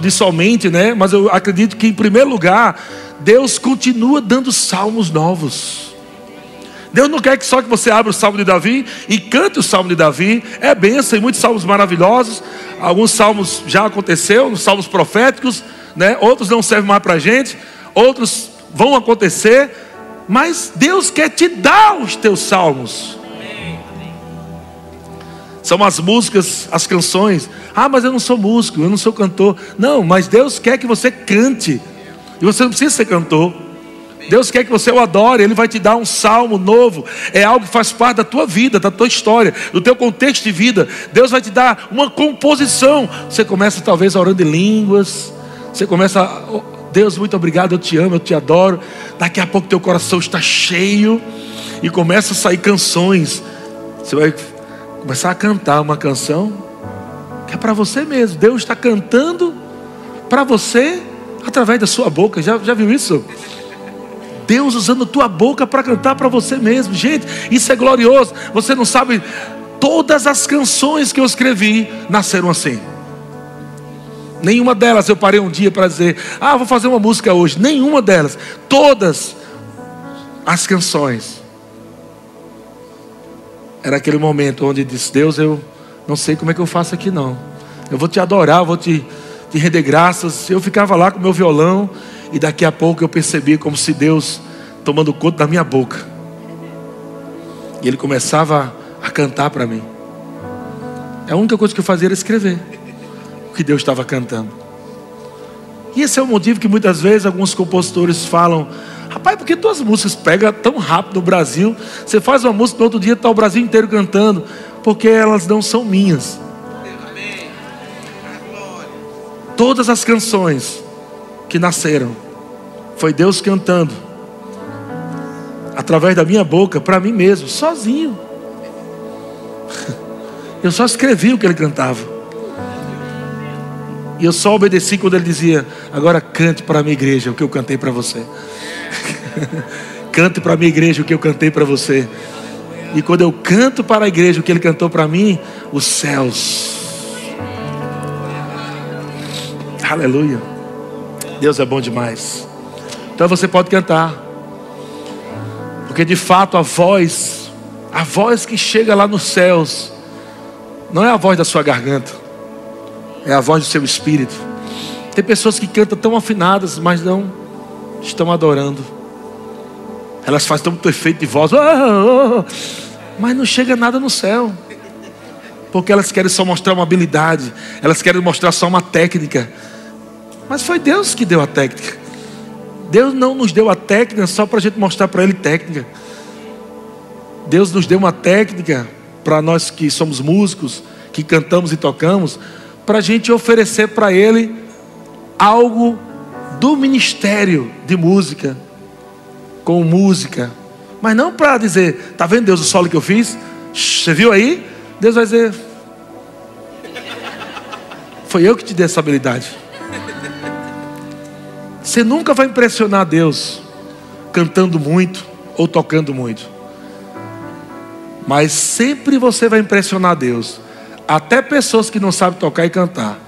de somente, né? Mas eu acredito que, em primeiro lugar, Deus continua dando salmos novos. Deus não quer que só que você abra o salmo de Davi e cante o salmo de Davi. É benção, e muitos salmos maravilhosos. Alguns salmos já aconteceram, salmos proféticos, né? Outros não servem mais para a gente, outros vão acontecer. Mas Deus quer te dar os teus salmos. São as músicas, as canções. Ah, mas eu não sou músico, eu não sou cantor. Não, mas Deus quer que você cante. E você não precisa ser cantor. Deus quer que você o adore, Ele vai te dar um salmo novo. É algo que faz parte da tua vida, da tua história, do teu contexto de vida. Deus vai te dar uma composição. Você começa talvez orando em línguas. Você começa, oh, Deus, muito obrigado, eu te amo, eu te adoro. Daqui a pouco teu coração está cheio e começa a sair canções. Você vai começar a cantar uma canção que é para você mesmo. Deus está cantando para você através da sua boca. Já, já viu isso? Deus usando tua boca para cantar para você mesmo. Gente, isso é glorioso. Você não sabe, todas as canções que eu escrevi nasceram assim. Nenhuma delas eu parei um dia para dizer, ah, vou fazer uma música hoje. Nenhuma delas. Todas as canções. Era aquele momento onde disse, Deus, eu não sei como é que eu faço aqui não. Eu vou te adorar, eu vou te, te render graças. Eu ficava lá com meu violão e daqui a pouco eu percebi como se Deus tomando conta da minha boca. E ele começava a cantar para mim. A única coisa que eu fazia era escrever o que Deus estava cantando. E esse é o motivo que muitas vezes alguns compositores falam: Rapaz, por que tuas músicas pegam tão rápido no Brasil? Você faz uma música no outro dia, está o Brasil inteiro cantando. Porque elas não são minhas. Todas as canções que nasceram. Foi Deus cantando, através da minha boca, para mim mesmo, sozinho. Eu só escrevi o que ele cantava. E eu só obedeci quando ele dizia: Agora cante para a minha igreja o que eu cantei para você. cante para a minha igreja o que eu cantei para você. E quando eu canto para a igreja o que ele cantou para mim, os céus. Aleluia. Deus é bom demais. Então você pode cantar. Porque de fato a voz, a voz que chega lá nos céus, não é a voz da sua garganta, é a voz do seu espírito. Tem pessoas que cantam tão afinadas, mas não estão adorando. Elas fazem tanto efeito de voz, oh, oh, oh, mas não chega nada no céu. Porque elas querem só mostrar uma habilidade, elas querem mostrar só uma técnica. Mas foi Deus que deu a técnica. Deus não nos deu a técnica só para a gente mostrar para Ele técnica. Deus nos deu uma técnica para nós que somos músicos, que cantamos e tocamos, para a gente oferecer para Ele algo do ministério de música, com música, mas não para dizer, tá vendo Deus o solo que eu fiz? Você viu aí? Deus vai dizer, foi eu que te dei essa habilidade. Você nunca vai impressionar Deus cantando muito ou tocando muito. Mas sempre você vai impressionar Deus. Até pessoas que não sabem tocar e cantar,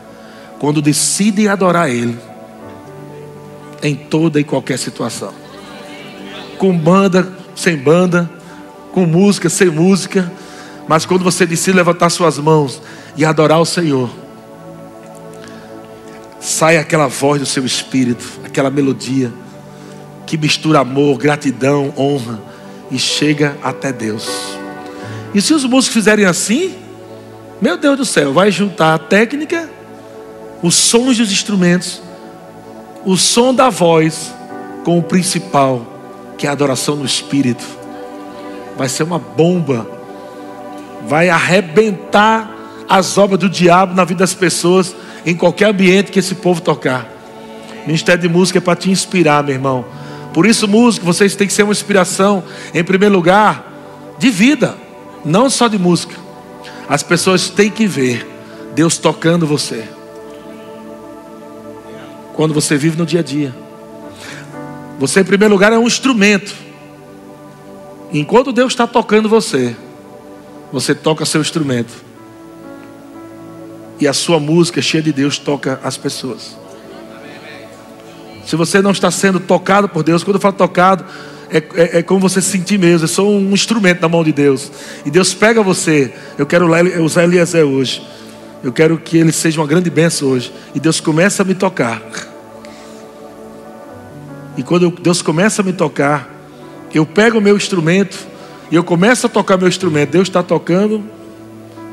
quando decidem adorar Ele, em toda e qualquer situação. Com banda, sem banda, com música, sem música, mas quando você decide levantar suas mãos e adorar o Senhor, sai aquela voz do seu espírito, aquela melodia que mistura amor, gratidão, honra e chega até Deus. E se os músicos fizerem assim, meu Deus do céu, vai juntar a técnica, os sons dos instrumentos, o som da voz com o principal, que é a adoração no espírito. Vai ser uma bomba. Vai arrebentar as obras do diabo na vida das pessoas em qualquer ambiente que esse povo tocar. Ministério de música é para te inspirar, meu irmão. Por isso, músico, vocês têm que ser uma inspiração, em primeiro lugar, de vida, não só de música. As pessoas têm que ver Deus tocando você. Quando você vive no dia a dia. Você, em primeiro lugar, é um instrumento. Enquanto Deus está tocando você, você toca seu instrumento e a sua música cheia de Deus toca as pessoas. Se você não está sendo tocado por Deus, quando eu falo tocado, é, é, é, como você se sentir mesmo. Eu sou um instrumento na mão de Deus. E Deus pega você. Eu quero usar Eliezer hoje. Eu quero que ele seja uma grande bênção hoje. E Deus começa a me tocar. E quando Deus começa a me tocar, eu pego o meu instrumento e eu começo a tocar meu instrumento. Deus está tocando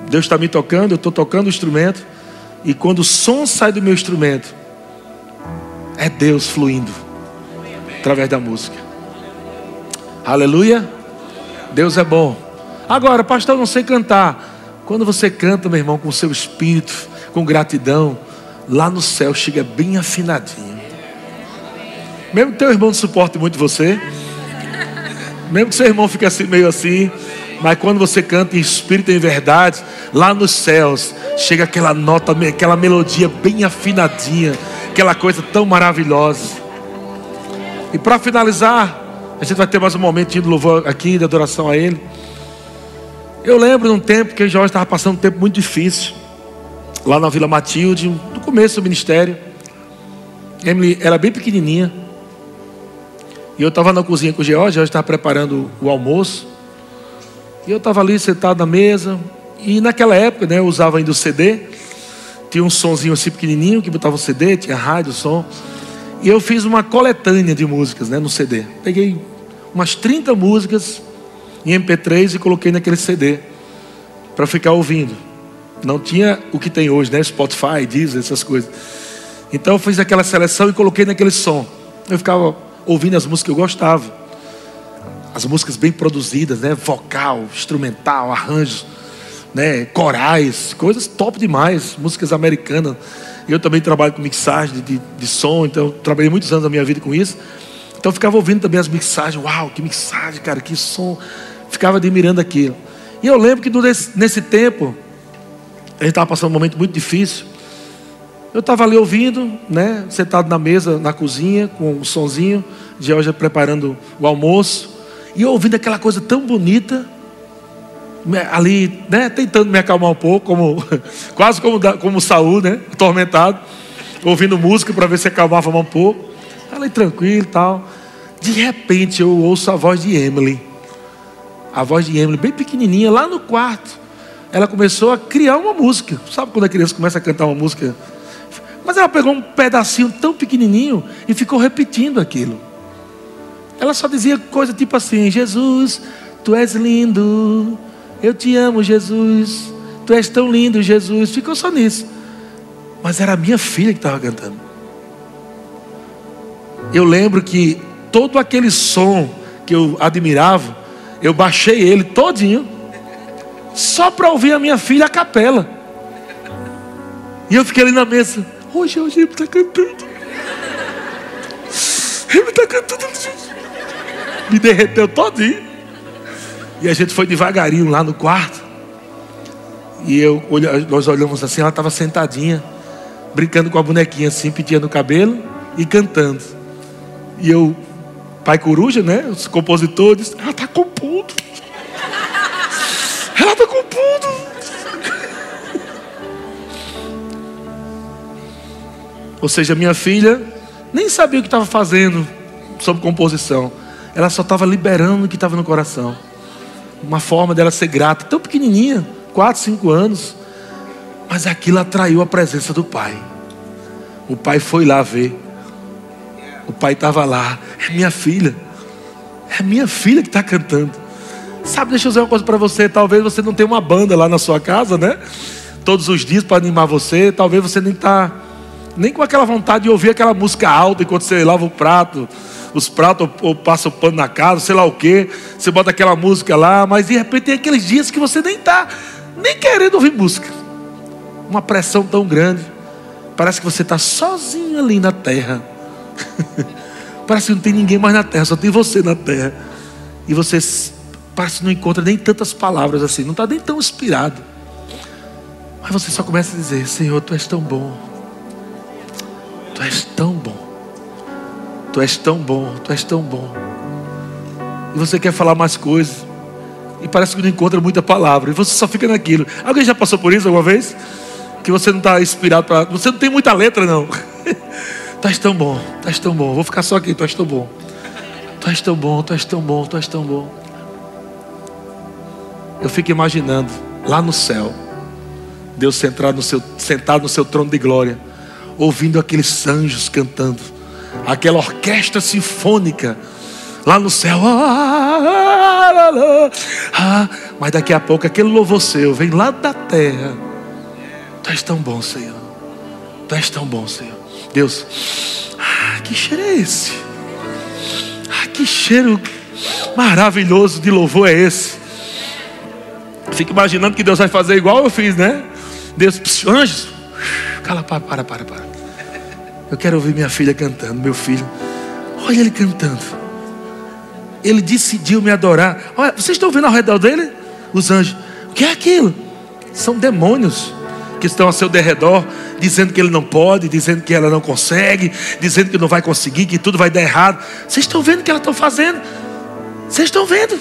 Deus está me tocando, eu estou tocando o instrumento, e quando o som sai do meu instrumento, é Deus fluindo através da música. Aleluia. Deus é bom. Agora, pastor, eu não sei cantar. Quando você canta, meu irmão, com o seu espírito, com gratidão, lá no céu chega bem afinadinho. Mesmo que teu irmão não suporte muito você, mesmo que seu irmão fique assim, meio assim, mas quando você canta em espírito e em verdade, lá nos céus, chega aquela nota, aquela melodia bem afinadinha, aquela coisa tão maravilhosa. E para finalizar, a gente vai ter mais um momento de louvor aqui, de adoração a Ele. Eu lembro de um tempo que Jorge estava passando um tempo muito difícil, lá na Vila Matilde, no começo do ministério. Emily era bem pequenininha. E eu estava na cozinha com o George, George estava preparando o almoço. E eu estava ali sentado na mesa. E naquela época, né, eu usava ainda o CD. Tinha um sonzinho assim pequenininho que botava o CD, tinha rádio, som. E eu fiz uma coletânea de músicas né, no CD. Peguei umas 30 músicas em MP3 e coloquei naquele CD para ficar ouvindo. Não tinha o que tem hoje, né? Spotify, Deezer, essas coisas. Então eu fiz aquela seleção e coloquei naquele som. Eu ficava ouvindo as músicas que eu gostava. As músicas bem produzidas, né? Vocal, instrumental, arranjos, né? Corais, coisas top demais. Músicas americanas. Eu também trabalho com mixagem de, de, de som, então trabalhei muitos anos da minha vida com isso. Então ficava ouvindo também as mixagens. Uau, que mixagem, cara, que som. Ficava admirando aquilo. E eu lembro que nesse, nesse tempo, a gente estava passando um momento muito difícil. Eu estava ali ouvindo, né, sentado na mesa, na cozinha, com um sonzinho, hoje preparando o almoço, e ouvindo aquela coisa tão bonita, ali, né, tentando me acalmar um pouco, como, quase como, como Saul, né, atormentado, ouvindo música para ver se acalmava um pouco, ali tranquilo e tal. De repente eu ouço a voz de Emily, a voz de Emily, bem pequenininha, lá no quarto. Ela começou a criar uma música. Sabe quando a criança começa a cantar uma música mas ela pegou um pedacinho tão pequenininho e ficou repetindo aquilo. Ela só dizia coisa tipo assim: Jesus, tu és lindo, eu te amo, Jesus, tu és tão lindo, Jesus. Ficou só nisso. Mas era a minha filha que estava cantando. Eu lembro que todo aquele som que eu admirava, eu baixei ele todinho, só para ouvir a minha filha a capela. E eu fiquei ali na mesa. Hoje, hoje ele está cantando. Ele está cantando. Me derreteu todinho. E a gente foi devagarinho lá no quarto. E eu, nós olhamos assim, ela estava sentadinha, brincando com a bonequinha assim, pedindo o cabelo e cantando. E eu, pai coruja, né? Os compositores, ela está compondo. Ou seja, minha filha nem sabia o que estava fazendo sobre composição. Ela só estava liberando o que estava no coração. Uma forma dela ser grata, tão pequenininha, 4, 5 anos. Mas aquilo atraiu a presença do pai. O pai foi lá ver. O pai estava lá. É minha filha. É minha filha que está cantando. Sabe, deixa eu dizer uma coisa para você. Talvez você não tenha uma banda lá na sua casa, né? Todos os dias para animar você. Talvez você nem está nem com aquela vontade de ouvir aquela música alta enquanto você lava o prato, os pratos ou, ou passa o pano na casa, sei lá o que. Você bota aquela música lá, mas de repente tem aqueles dias que você nem está nem querendo ouvir música. Uma pressão tão grande. Parece que você está sozinho ali na terra. parece que não tem ninguém mais na terra, só tem você na terra. E você parece que não encontra nem tantas palavras assim, não está nem tão inspirado. Mas você só começa a dizer: Senhor, tu és tão bom. Tu és tão bom. Tu és tão bom, tu és tão bom. E você quer falar mais coisas. E parece que não encontra muita palavra. E você só fica naquilo. Alguém já passou por isso alguma vez? Que você não está inspirado para. Você não tem muita letra, não. tu és tão bom, tu és tão bom. Vou ficar só aqui, tu és tão bom. Tu és tão bom, tu és tão bom, tu és tão bom. Eu fico imaginando, lá no céu, Deus sentado no seu, sentado no seu trono de glória ouvindo aqueles anjos cantando, aquela orquestra sinfônica, lá no céu. Ah, ah, mas daqui a pouco aquele louvor seu vem lá da terra. Tu és tão bom, Senhor. Tu és tão bom, Senhor. Deus, ah, que cheiro é esse? Ah, que cheiro maravilhoso de louvor é esse? Fico imaginando que Deus vai fazer igual eu fiz, né? Deus, anjos, cala, para, para, para, para. Eu quero ouvir minha filha cantando, meu filho. Olha ele cantando. Ele decidiu me adorar. Olha, vocês estão vendo ao redor dele? Os anjos. O que é aquilo? São demônios que estão ao seu derredor, dizendo que ele não pode, dizendo que ela não consegue, dizendo que não vai conseguir, que tudo vai dar errado. Vocês estão vendo o que ela está fazendo? Vocês estão vendo?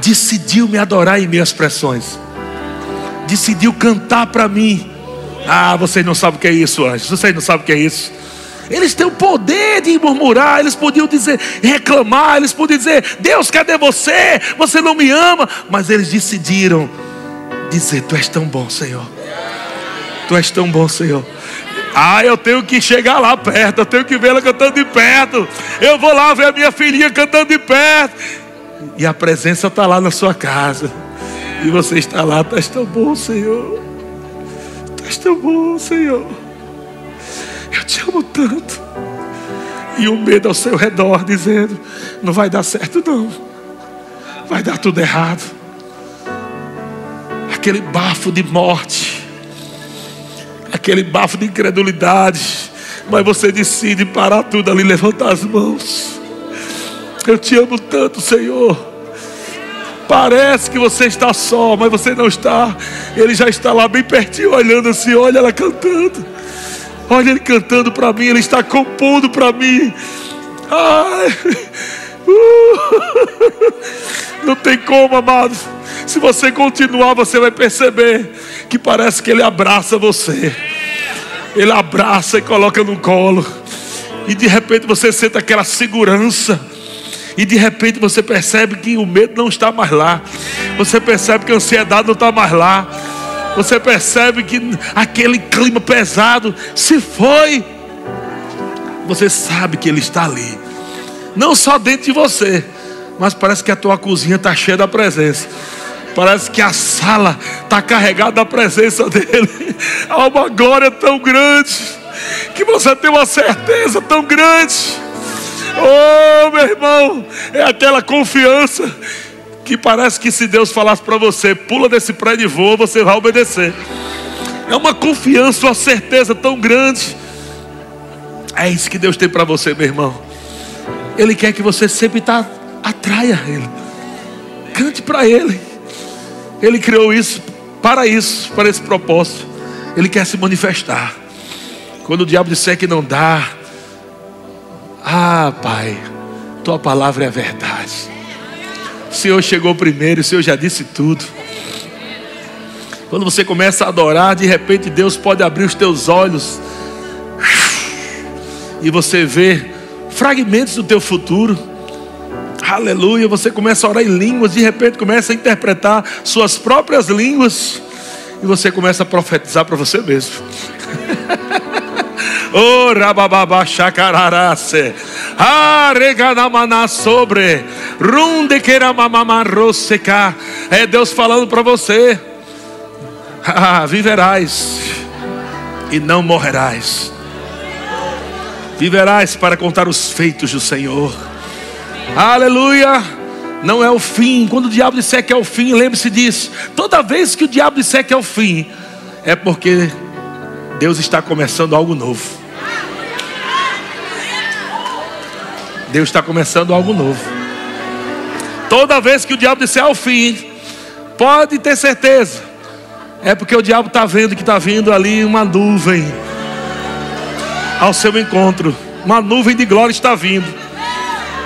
Decidiu me adorar em minhas pressões. Decidiu cantar para mim. Ah, vocês não sabem o que é isso, anjos. Vocês não sabem o que é isso. Eles têm o poder de murmurar, eles podiam dizer, reclamar, eles podiam dizer, Deus, cadê você? Você não me ama. Mas eles decidiram dizer: Tu és tão bom, Senhor. Tu és tão bom, Senhor. Ah, eu tenho que chegar lá perto, eu tenho que vê-la cantando de perto. Eu vou lá ver a minha filhinha cantando de perto. E a presença está lá na sua casa. E você está lá, tu és tão bom, Senhor. És tão bom, Senhor. Eu te amo tanto. E o medo ao seu redor dizendo: Não vai dar certo, não. Vai dar tudo errado aquele bafo de morte, aquele bafo de incredulidade, mas você decide parar tudo ali, levantar as mãos. Eu te amo tanto, Senhor. Parece que você está só, mas você não está. Ele já está lá bem pertinho, olhando assim. Olha ela cantando. Olha ele cantando para mim. Ele está compondo para mim. Ai. Uh. Não tem como, amados. Se você continuar, você vai perceber que parece que Ele abraça você. Ele abraça e coloca no colo. E de repente você sente aquela segurança. E de repente você percebe que o medo não está mais lá. Você percebe que a ansiedade não está mais lá. Você percebe que aquele clima pesado se foi. Você sabe que Ele está ali. Não só dentro de você, mas parece que a tua cozinha está cheia da presença. Parece que a sala está carregada da presença dele. Há uma glória tão grande que você tem uma certeza tão grande. Oh, meu irmão, é aquela confiança que parece que se Deus falasse para você, pula desse prédio e voa, você vai obedecer. É uma confiança, uma certeza tão grande. É isso que Deus tem para você, meu irmão. Ele quer que você sempre tá, atraia Ele. Cante para Ele. Ele criou isso para isso, para esse propósito. Ele quer se manifestar. Quando o diabo disser que não dá, ah, Pai, tua palavra é a verdade. O Senhor chegou primeiro, o Senhor já disse tudo. Quando você começa a adorar, de repente Deus pode abrir os teus olhos e você vê fragmentos do teu futuro. Aleluia, você começa a orar em línguas, de repente começa a interpretar suas próprias línguas e você começa a profetizar para você mesmo. Oh, chacararace. Areganamana sobre. Runde queramamamarroseca. É Deus falando para você. Ah, viverás e não morrerás. Viverás para contar os feitos do Senhor. Aleluia. Não é o fim. Quando o diabo disser que é o fim, lembre-se disso. Toda vez que o diabo disser que é o fim, é porque Deus está começando algo novo. Deus está começando algo novo. Toda vez que o diabo disser ao fim, pode ter certeza, é porque o diabo está vendo que está vindo ali uma nuvem ao seu encontro. Uma nuvem de glória está vindo.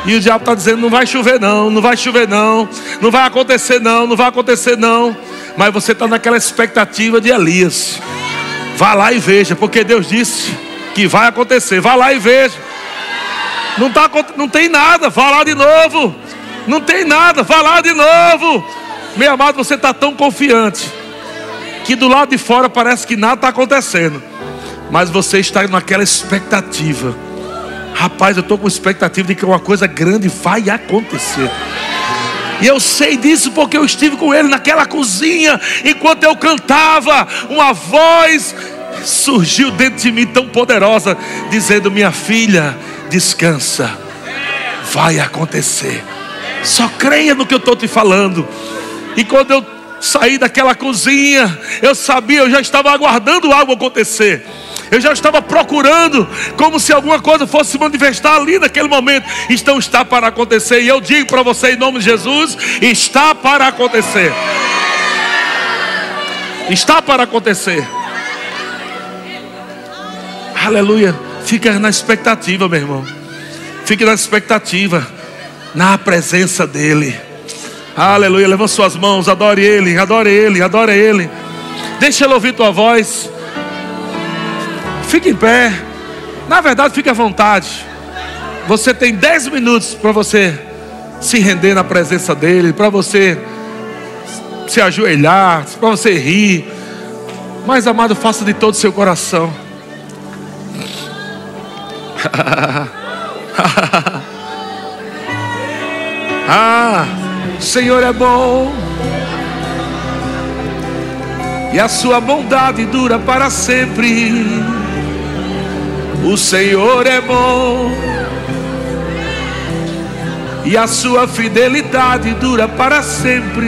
E o diabo está dizendo: não vai chover, não, não vai chover, não, não vai acontecer, não, não vai acontecer, não. Mas você está naquela expectativa de Elias. Vá lá e veja, porque Deus disse que vai acontecer. Vá lá e veja. Não, tá, não tem nada, vá lá de novo. Não tem nada, vá lá de novo. Meu amado, você está tão confiante que do lado de fora parece que nada está acontecendo, mas você está naquela expectativa Rapaz, eu estou com expectativa de que uma coisa grande vai acontecer. E eu sei disso porque eu estive com ele naquela cozinha, enquanto eu cantava, uma voz surgiu dentro de mim tão poderosa, dizendo: Minha filha, descansa, vai acontecer. Só creia no que eu estou te falando. E quando eu saí daquela cozinha, eu sabia, eu já estava aguardando algo acontecer. Eu já estava procurando, como se alguma coisa fosse se manifestar ali naquele momento. Então está para acontecer. E eu digo para você, em nome de Jesus: está para acontecer. Está para acontecer. Aleluia. Fica na expectativa, meu irmão. Fique na expectativa, na presença dEle. Aleluia. Levanta suas mãos, adore Ele, adore Ele, adore Ele. Deixa Ele ouvir tua voz. Fique em pé. Na verdade, fique à vontade. Você tem dez minutos para você se render na presença dEle, para você se ajoelhar, para você rir. Mas, amado, faça de todo o seu coração. ah, Senhor é bom. E a sua bondade dura para sempre. O Senhor é bom. E a sua fidelidade dura para sempre.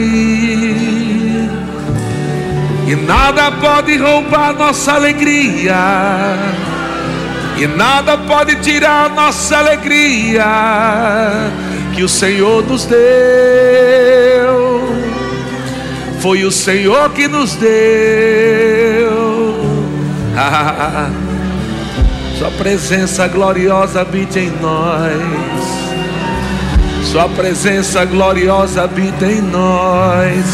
E nada pode roubar nossa alegria e nada pode tirar nossa alegria que o Senhor nos deu. Foi o Senhor que nos deu. Sua presença gloriosa habita em nós. Sua presença gloriosa habita em nós.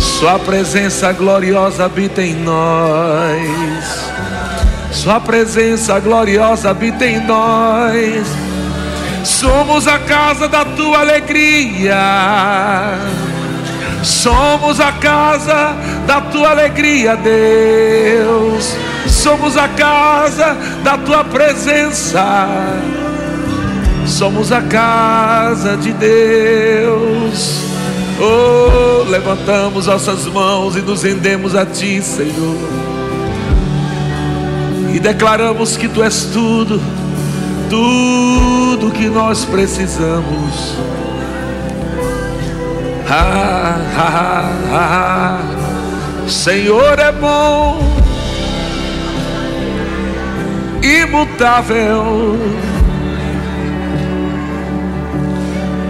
Sua presença gloriosa habita em nós. Sua presença gloriosa habita em nós. Somos a casa da tua alegria. Somos a casa da tua alegria, Deus. Somos a casa da tua presença. Somos a casa de Deus. Oh, levantamos nossas mãos e nos rendemos a ti, Senhor e declaramos que tu és tudo, tudo que nós precisamos. Ah, ah, ah, Senhor é bom, imutável.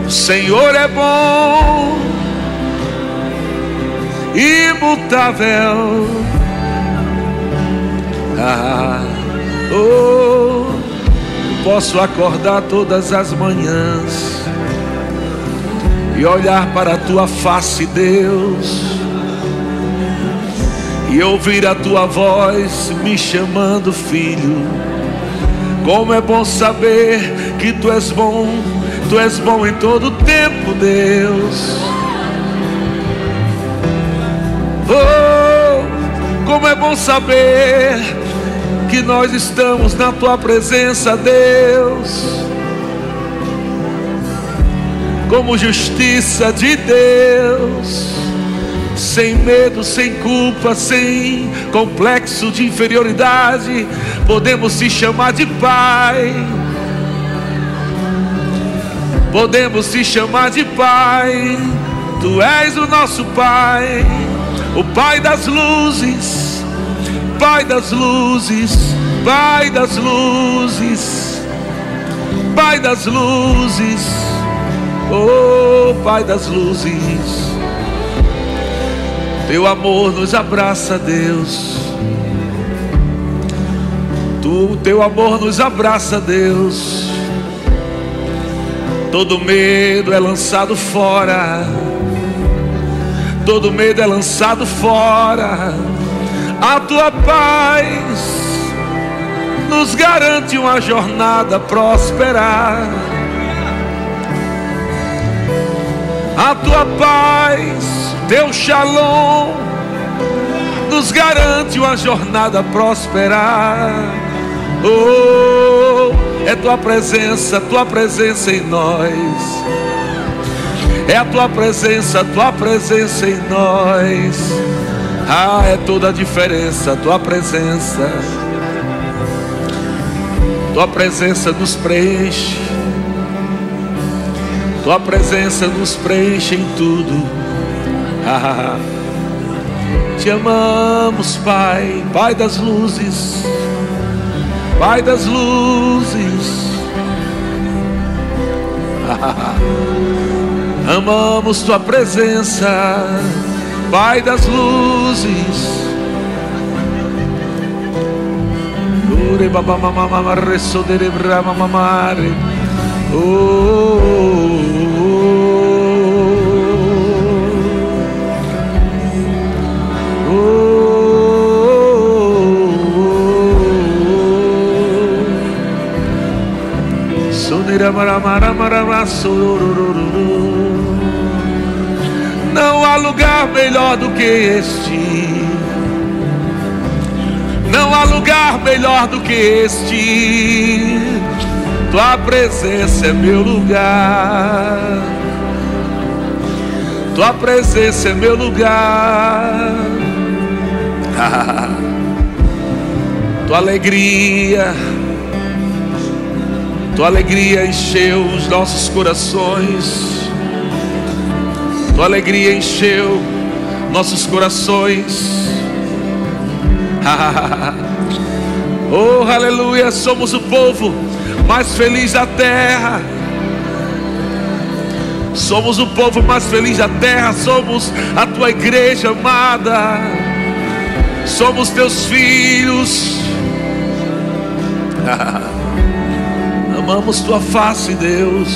Senhor é bom, imutável. Ah, oh, posso acordar todas as manhãs e olhar para a tua face, Deus, e ouvir a tua voz me chamando, filho. Como é bom saber que tu és bom, tu és bom em todo tempo, Deus. Oh, como é bom saber que nós estamos na tua presença, Deus, como justiça de Deus, sem medo, sem culpa, sem complexo de inferioridade, podemos te chamar de Pai. Podemos te chamar de Pai, Tu és o nosso Pai, o Pai das luzes Pai das luzes, Pai das luzes, Pai das luzes, oh Pai das luzes. Teu amor nos abraça, Deus. Tu, teu amor nos abraça, Deus. Todo medo é lançado fora. Todo medo é lançado fora a tua paz nos garante uma jornada próspera. A tua paz, teu shalom, nos garante uma jornada próspera. Oh, É tua presença, tua presença em nós. É a tua presença, tua presença em nós. Ah, é toda a diferença, tua presença. Tua presença nos preenche. Tua presença nos preenche em tudo. Ah, te amamos, Pai, Pai das luzes, Pai das luzes. Ah, amamos Tua presença, Pai das luzes. Baba mama mama reso de brama mamare. Não há lugar melhor do que este. Não há lugar melhor do que este. Tua presença é meu lugar. Tua presença é meu lugar. Tua alegria. Tua alegria encheu os nossos corações. Tua alegria encheu nossos corações. oh, aleluia, somos o povo mais feliz da terra. Somos o povo mais feliz da terra, somos a tua igreja amada. Somos teus filhos. Amamos tua face, Deus.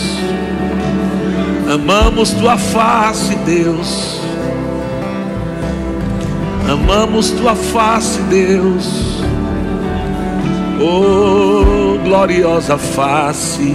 Amamos tua face, Deus. Amamos tua face, Deus. Oh, gloriosa face.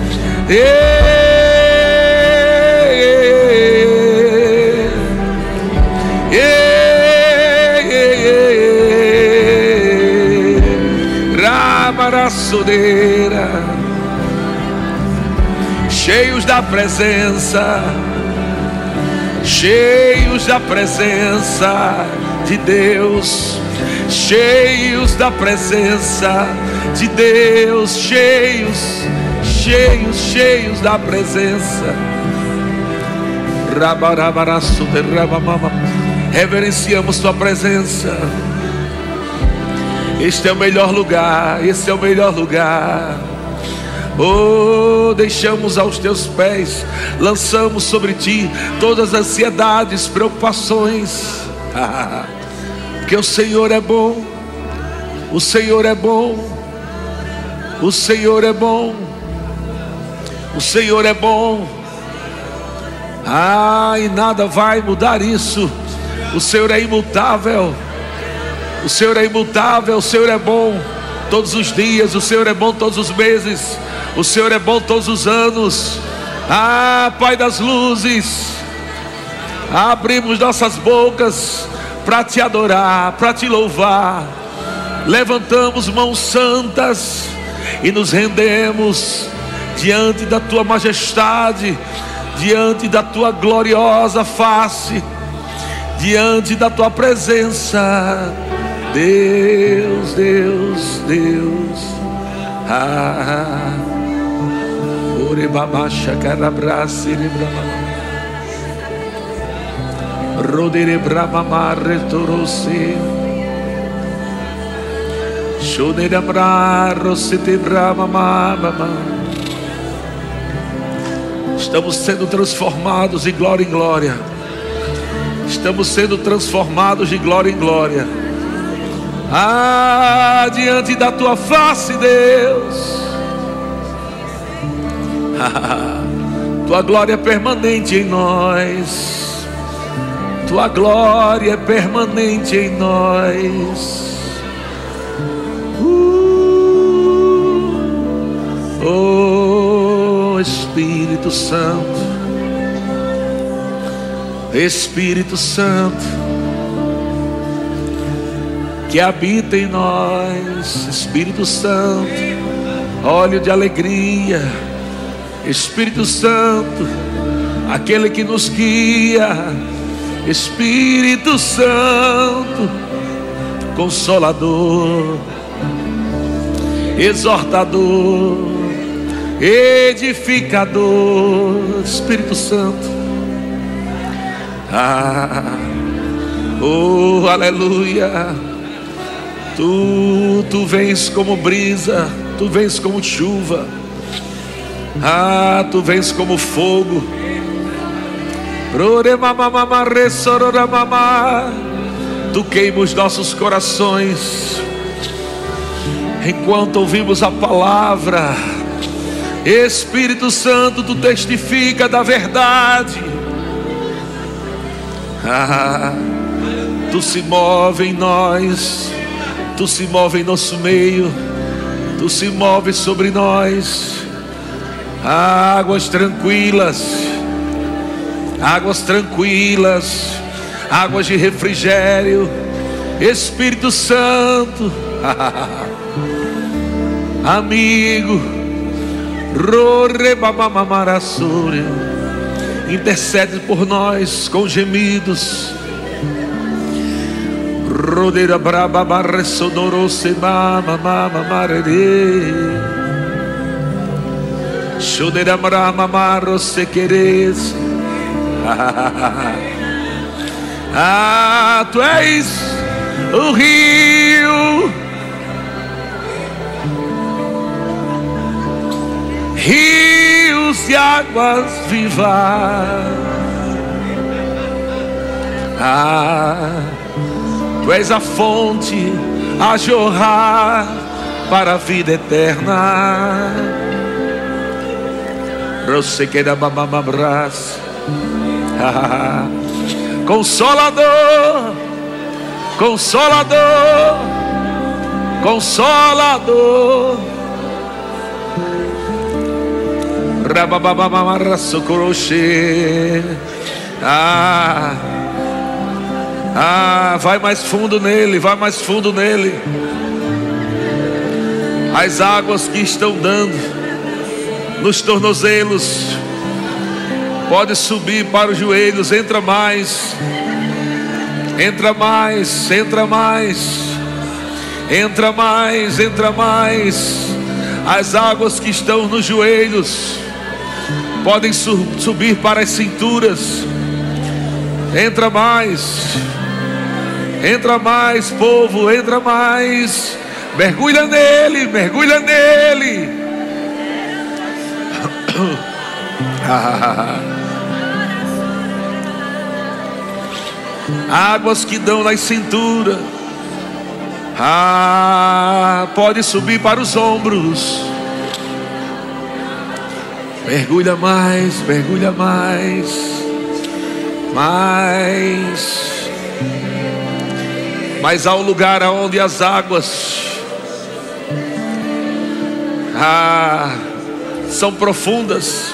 Ramaraçodeira Cheios da presença Cheios da presença de Deus cheios da presença de Deus, cheios, cheios, cheios da presença. Reverenciamos tua presença. Este é o melhor lugar, esse é o melhor lugar. Oh, deixamos aos teus pés, lançamos sobre ti todas as ansiedades, preocupações. Porque o Senhor é bom, o Senhor é bom, o Senhor é bom, o Senhor é bom. Ah, e nada vai mudar isso. O Senhor é imutável, o Senhor é imutável, o Senhor é bom todos os dias, o Senhor é bom todos os meses, o Senhor é bom todos os anos. Ah, Pai das luzes, abrimos nossas bocas para te adorar, para te louvar. Levantamos mãos santas e nos rendemos diante da tua majestade, diante da tua gloriosa face, diante da tua presença. Deus, Deus, Deus. Ah, Ore babacha, carabraça, Rodere brama mare torose. Shodere bra rosete brama mama. Estamos sendo transformados de glória em glória. Estamos sendo transformados de glória em glória. Ah, diante da tua face, Deus. tua glória é permanente em nós. Tua glória é permanente em nós. Oh Espírito Santo, Espírito Santo, que habita em nós, Espírito Santo, óleo de alegria, Espírito Santo, aquele que nos guia, Espírito Santo, Consolador, Exortador, edificador, Espírito Santo. Ah, oh, aleluia. Tu, tu vens como brisa, tu vens como chuva. Ah, tu vens como fogo. Tu queima os nossos corações enquanto ouvimos a palavra Espírito Santo, tu testifica da verdade. Ah, tu se move em nós, tu se move em nosso meio, tu se move sobre nós. Águas tranquilas, águas tranquilas, águas de refrigério, Espírito Santo, amigo Intercede por nós com gemidos. Rodeira braba barre sonorosa mama mama marere. Chodeira brama marro se queres. Ah, tu és o rio rios de águas vivas. Ah, tu és a fonte a jorrar para a vida eterna. Rosequeira mamamabras. Ah, consolador, consolador, consolador Ah, ah, vai mais fundo nele, vai mais fundo nele. As águas que estão dando nos tornozelos, pode subir para os joelhos, entra mais, entra mais, entra mais, entra mais, entra mais. As águas que estão nos joelhos podem su subir para as cinturas. Entra mais, entra mais, povo, entra mais. Mergulha nele, mergulha nele. Águas que dão na cintura. Ah, pode subir para os ombros. Mergulha mais, mergulha mais, mais. Mas há um lugar onde as águas ah, são profundas,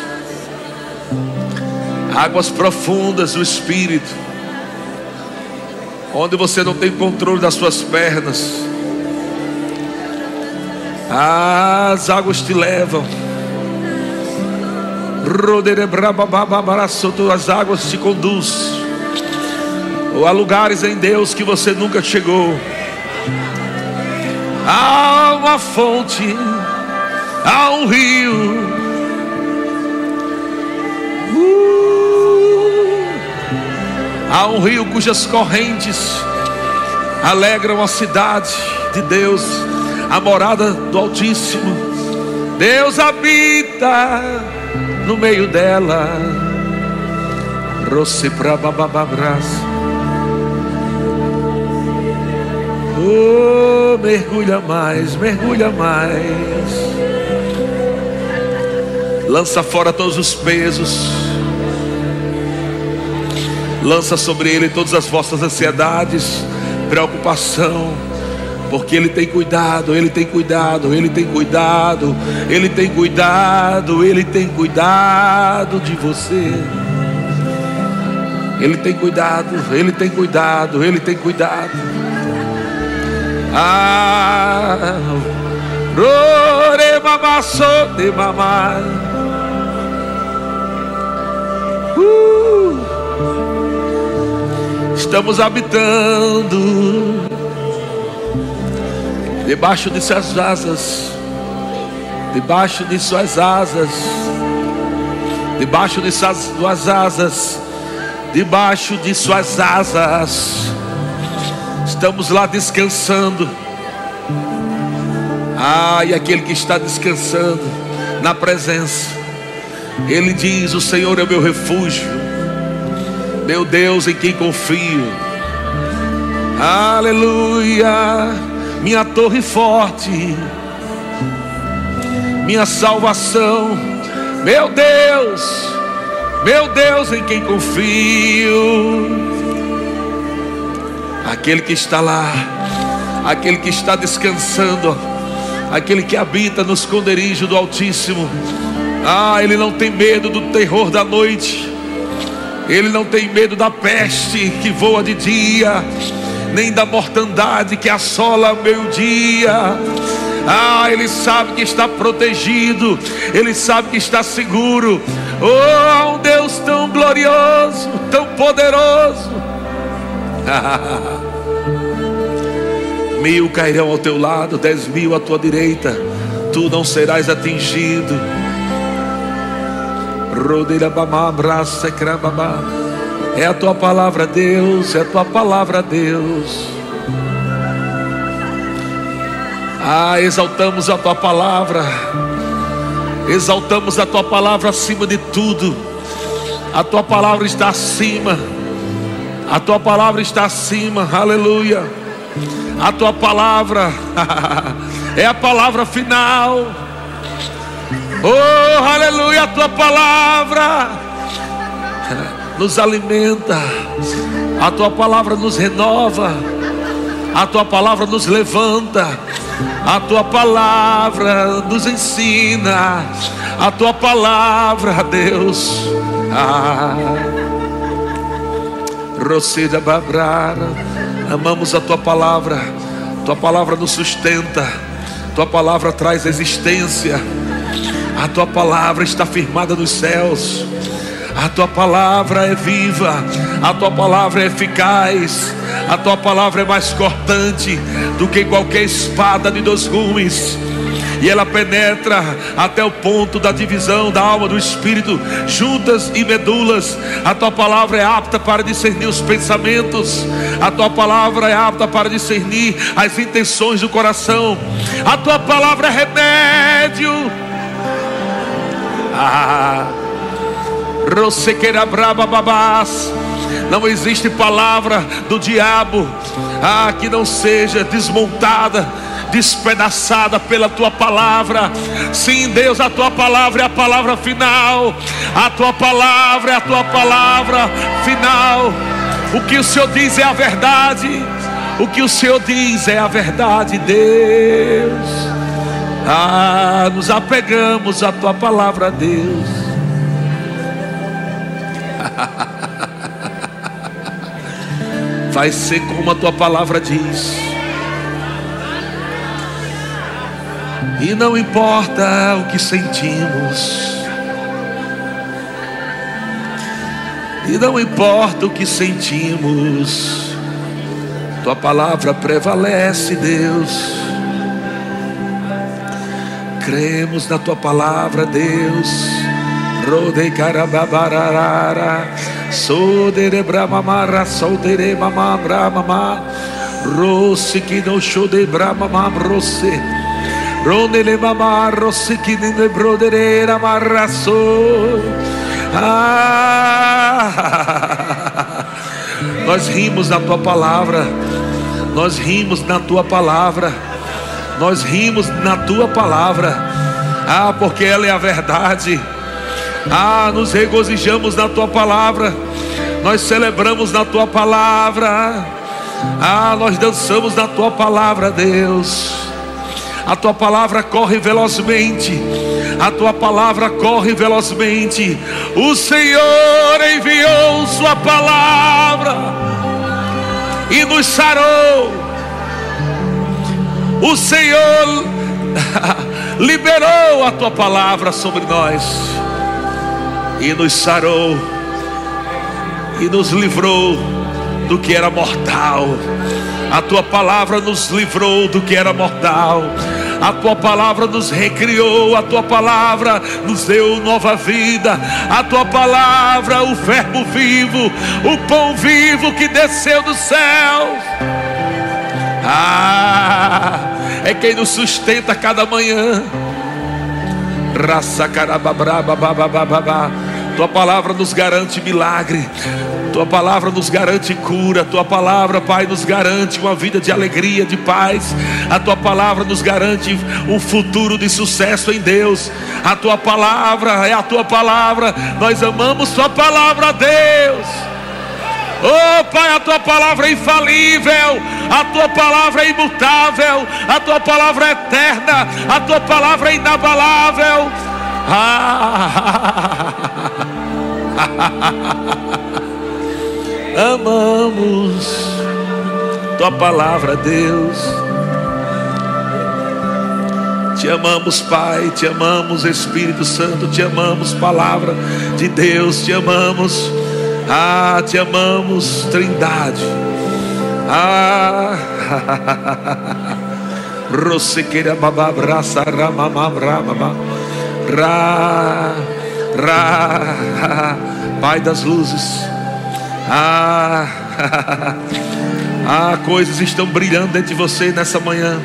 águas profundas do Espírito, onde você não tem controle das suas pernas. As águas te levam. As águas te conduz ou a lugares em Deus que você nunca chegou. Há uma fonte, há um rio. Uh, há um rio cujas correntes alegram a cidade de Deus, a morada do Altíssimo. Deus habita no meio dela. Rosse pra babababras. Oh, mergulha mais, mergulha mais. Lança fora todos os pesos. Lança sobre ele todas as vossas ansiedades, preocupação porque Ele tem cuidado, Ele tem cuidado, Ele tem cuidado, Ele tem cuidado, Ele tem cuidado de você. Ele tem cuidado, Ele tem cuidado, Ele tem cuidado. Ah, de mamãe. Uh, estamos habitando debaixo de suas asas, debaixo de suas asas, debaixo de suas asas, debaixo de suas asas, estamos lá descansando. Ah, e aquele que está descansando na presença, ele diz: O Senhor é o meu refúgio, meu Deus em quem confio. Aleluia minha torre forte, minha salvação, meu Deus, meu Deus em quem confio. Aquele que está lá, aquele que está descansando, aquele que habita no esconderijo do Altíssimo. Ah, ele não tem medo do terror da noite, ele não tem medo da peste que voa de dia nem da mortandade que assola o meio-dia. Ah, ele sabe que está protegido, ele sabe que está seguro. Oh, um Deus tão glorioso, tão poderoso. mil cairão ao teu lado, dez mil à tua direita, tu não serás atingido. Rodeira bamá, abraça, crababá. É a tua palavra, Deus, é a tua palavra, Deus. Ah, exaltamos a tua palavra, exaltamos a tua palavra acima de tudo. A tua palavra está acima, a tua palavra está acima, aleluia. A tua palavra é a palavra final. Oh, aleluia, a tua palavra nos alimenta, a tua palavra nos renova, a tua palavra nos levanta, a tua palavra nos ensina, a tua palavra, Deus. Ah. Babrara, amamos a tua palavra, tua palavra nos sustenta, tua palavra traz existência, a tua palavra está firmada nos céus. A tua palavra é viva, a tua palavra é eficaz, a tua palavra é mais cortante do que qualquer espada de dois gumes. E ela penetra até o ponto da divisão da alma do espírito, juntas e medulas. A tua palavra é apta para discernir os pensamentos, a tua palavra é apta para discernir as intenções do coração. A tua palavra é remédio. Ah, Rosequeira braba babás. Não existe palavra do diabo ah, que não seja desmontada, despedaçada pela tua palavra. Sim, Deus, a tua palavra é a palavra final. A tua palavra é a tua palavra final. O que o Senhor diz é a verdade. O que o Senhor diz é a verdade, Deus. Ah, nos apegamos à tua palavra, Deus. Vai ser como a tua palavra diz. E não importa o que sentimos. E não importa o que sentimos. Tua palavra prevalece, Deus. Cremos na tua palavra, Deus. Rode carababarara. Sodere bramamara, sodere mamá. Rose que não show de bramamam rose. Ronele mamarro siquine brodereira marraçou. Ah, nós rimos na tua palavra, nós rimos na tua palavra, nós rimos na tua palavra, ah, porque ela é a verdade, ah, nos regozijamos na tua palavra, nós celebramos na tua palavra, ah, nós dançamos na tua palavra, Deus. A tua palavra corre velozmente. A tua palavra corre velozmente. O Senhor enviou Sua palavra e nos sarou. O Senhor liberou a tua palavra sobre nós e nos sarou e nos livrou do que era mortal. A tua palavra nos livrou do que era mortal. A tua palavra nos recriou, a tua palavra nos deu nova vida. A tua palavra, o verbo vivo, o pão vivo que desceu do céu. Ah, é quem nos sustenta cada manhã. Raça carababraba, tua palavra nos garante milagre. Tua palavra nos garante cura. Tua palavra, Pai, nos garante uma vida de alegria, de paz. A tua palavra nos garante um futuro de sucesso em Deus. A tua palavra é a tua palavra. Nós amamos tua palavra, Deus. Oh Pai, a tua palavra é infalível, a tua palavra é imutável, a tua palavra é eterna, a tua palavra é inabalável. Amamos tua palavra, Deus. Te amamos, Pai, te amamos, Espírito Santo, te amamos, palavra de Deus, te amamos. Ah, te amamos, Trindade. Ah, Rosequeira babá, braça, ramamam, ramamam. Ra, Ra, Pai das luzes. Ah, ah, coisas estão brilhando dentro de você nessa manhã.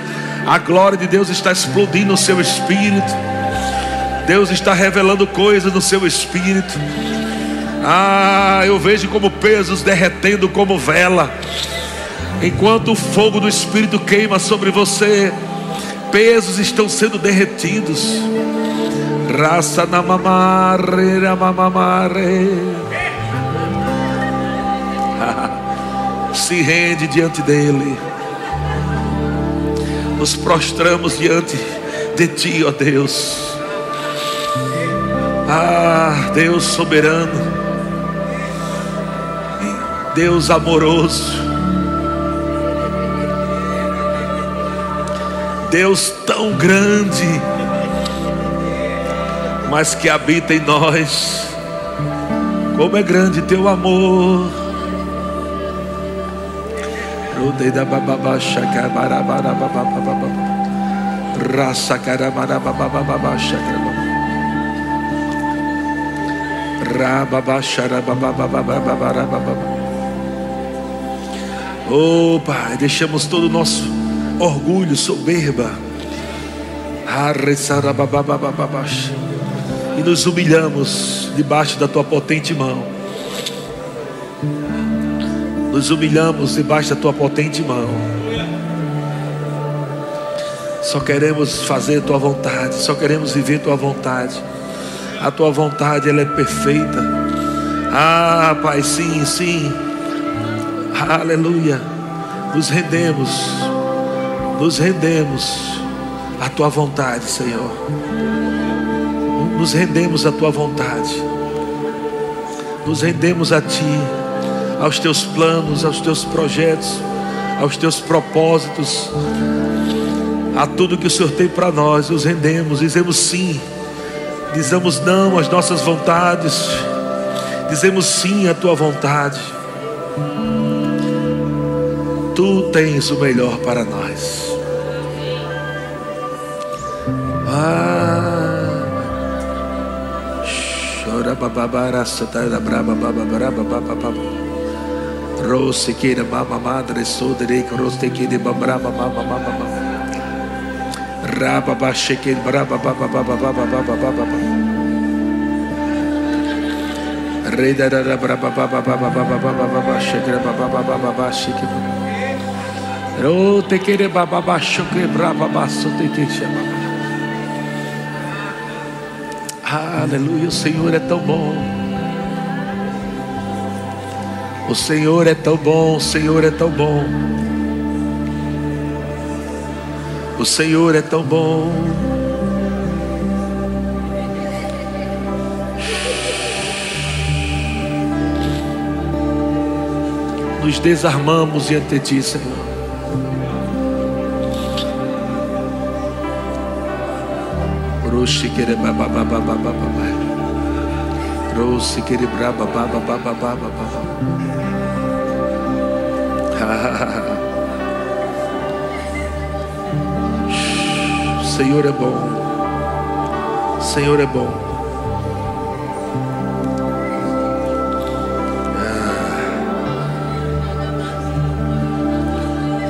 A glória de Deus está explodindo no seu espírito. Deus está revelando coisas no seu espírito. Ah, eu vejo como pesos derretendo como vela. Enquanto o fogo do Espírito queima sobre você, pesos estão sendo derretidos. Raça na mamare, na mamamare. Se rende diante dele. Nos prostramos diante de ti, ó Deus. Ah, Deus soberano. Deus amoroso. Deus tão grande mas que habita em nós. Como é grande teu amor. Oh Pai, deixamos todo o nosso orgulho, soberba. Arresarabababababasha e nos humilhamos debaixo da tua potente mão. Nos humilhamos debaixo da tua potente mão. Só queremos fazer tua vontade, só queremos viver tua vontade. A tua vontade ela é perfeita. Ah, Pai, sim, sim. Aleluia. Nos rendemos. Nos rendemos à tua vontade, Senhor nos rendemos à tua vontade, nos rendemos a ti, aos teus planos, aos teus projetos, aos teus propósitos, a tudo que o Senhor tem para nós, nos rendemos, dizemos sim, dizemos não às nossas vontades, dizemos sim à tua vontade. Tu tens o melhor para nós. Ah, Rose mama madre sodere rose kira babra mama mama mama. Braba bacheque braba baba baba baba baba baba. Rei da da braba baba baba baba baba baba cheque baba baba baba te quere baba braba basso te chama. Aleluia, o Senhor é tão bom. O Senhor é tão bom, o Senhor é tão bom. O Senhor é tão bom. Nos desarmamos diante de Ti, Senhor. Roshi quere baba baba baba baba. Roshi quere braba baba baba baba baba. Senhor é bom. Senhor é bom.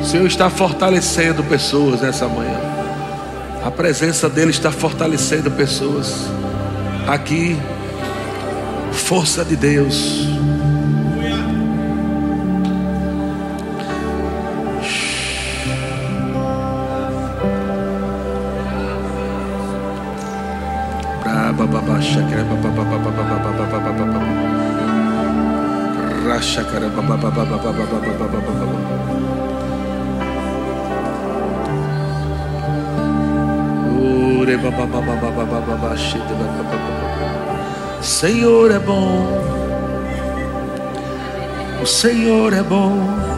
O Senhor está fortalecendo pessoas nessa manhã. A presença dele está fortalecendo pessoas. Aqui, força de Deus. Senhor é bom, o Senhor é bom.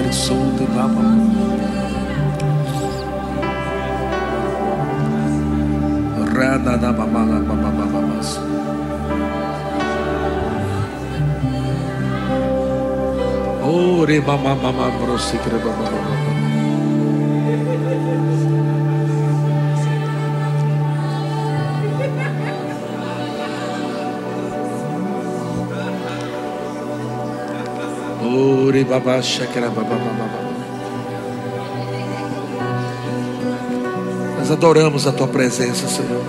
Shakaraba madre solta baba. Rada da baba baba baba baba. Ore mama mama brosikre baba baba. Ore baba shakara baba baba. Nós adoramos a tua presença, Senhor.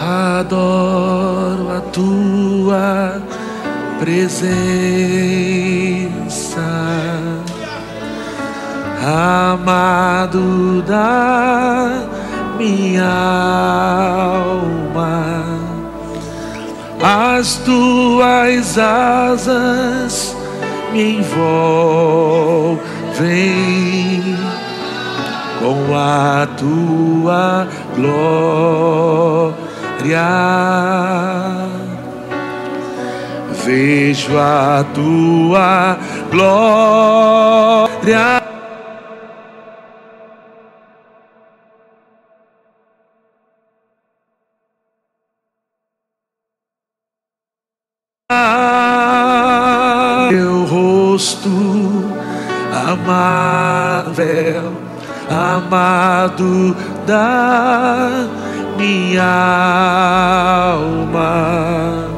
Adoro a tua presença, amado da minha alma as tuas asas me envolvem com a tua glória. Vejo a tua glória. Teu rosto amável, amado da minha alma,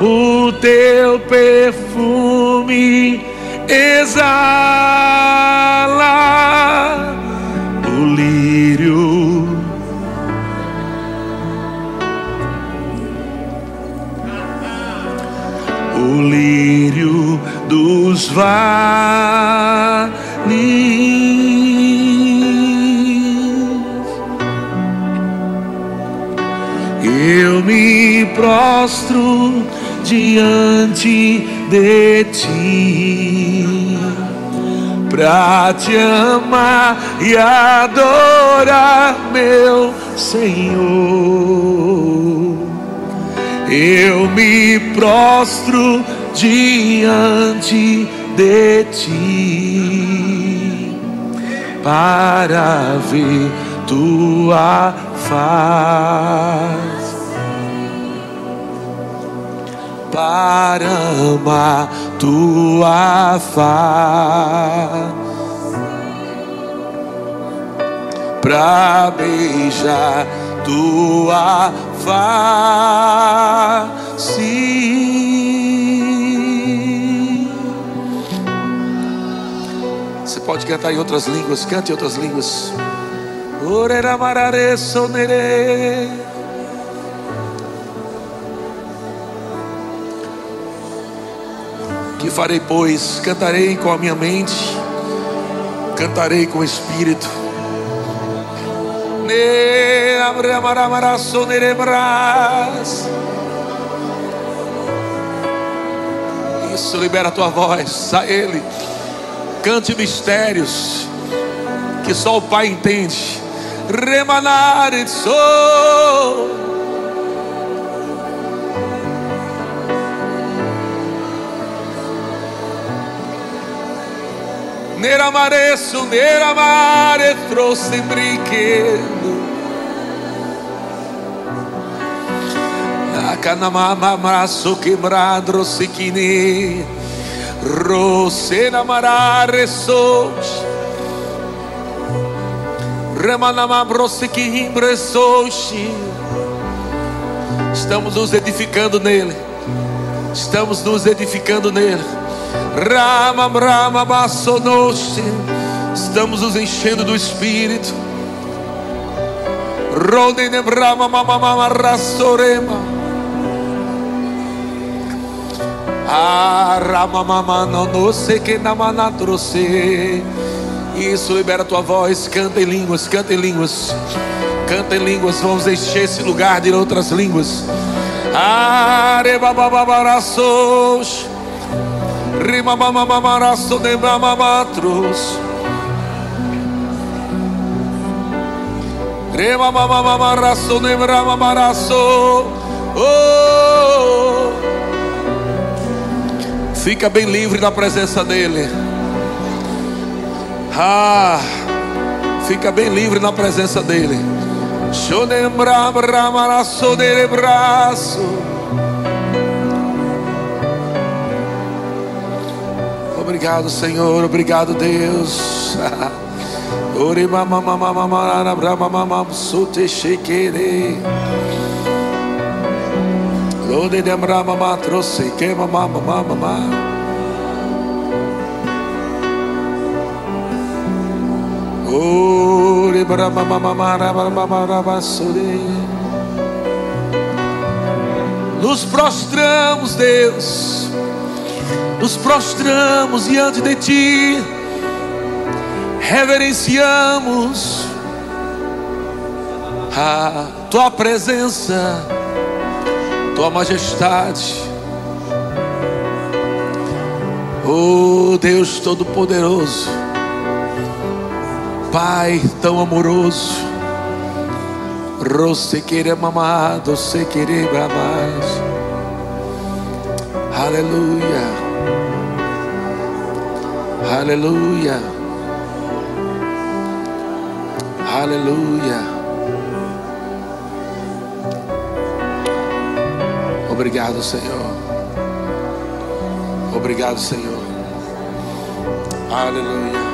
o teu perfume exala lírio dos vales. Eu me prostro diante de ti pra te amar e adorar, meu Senhor. Eu me prostro diante de ti para ver tua face. Para amar tua face. Para beijar tua face. Você pode cantar em outras línguas, cante em outras línguas. Oreramarare sonere. Que farei, pois? Cantarei com a minha mente, cantarei com o espírito. Ne. Isso, libera a tua voz, a Ele. Cante mistérios que só o Pai entende. Remanare sou. Neramare su neramare trouxe brinquedo. Nakanamama so quebrado sequine. Rose namarare sos. Estamos nos edificando nele. Estamos nos edificando nele. Rama Rama Bassonoshi. Estamos nos enchendo do Espírito. Rodene Brahma Mama Mama Isso, libera tua voz, canta em línguas, canta em línguas. Canta em línguas, vamos encher esse lugar de outras línguas. Arebababaraços. Rimamamamaraço de mamamatros. Remamamamaraço de mramamaraço. Oh! Fica bem livre na presença dEle. Ah, fica bem livre na presença dEle. Obrigado, Senhor. Obrigado, Deus. Ore Lode de mama trouxe que mama mama mama. Ore brama mama mara mama mara. Nos prostramos, Deus. Nos prostramos diante de ti. Reverenciamos a tua presença, tua majestade. Oh Deus Todo-Poderoso, Pai tão amoroso, Rose querer mamado, se querer mais. Aleluia, aleluia, aleluia. Obrigado, Senhor. Obrigado, Senhor. Aleluia.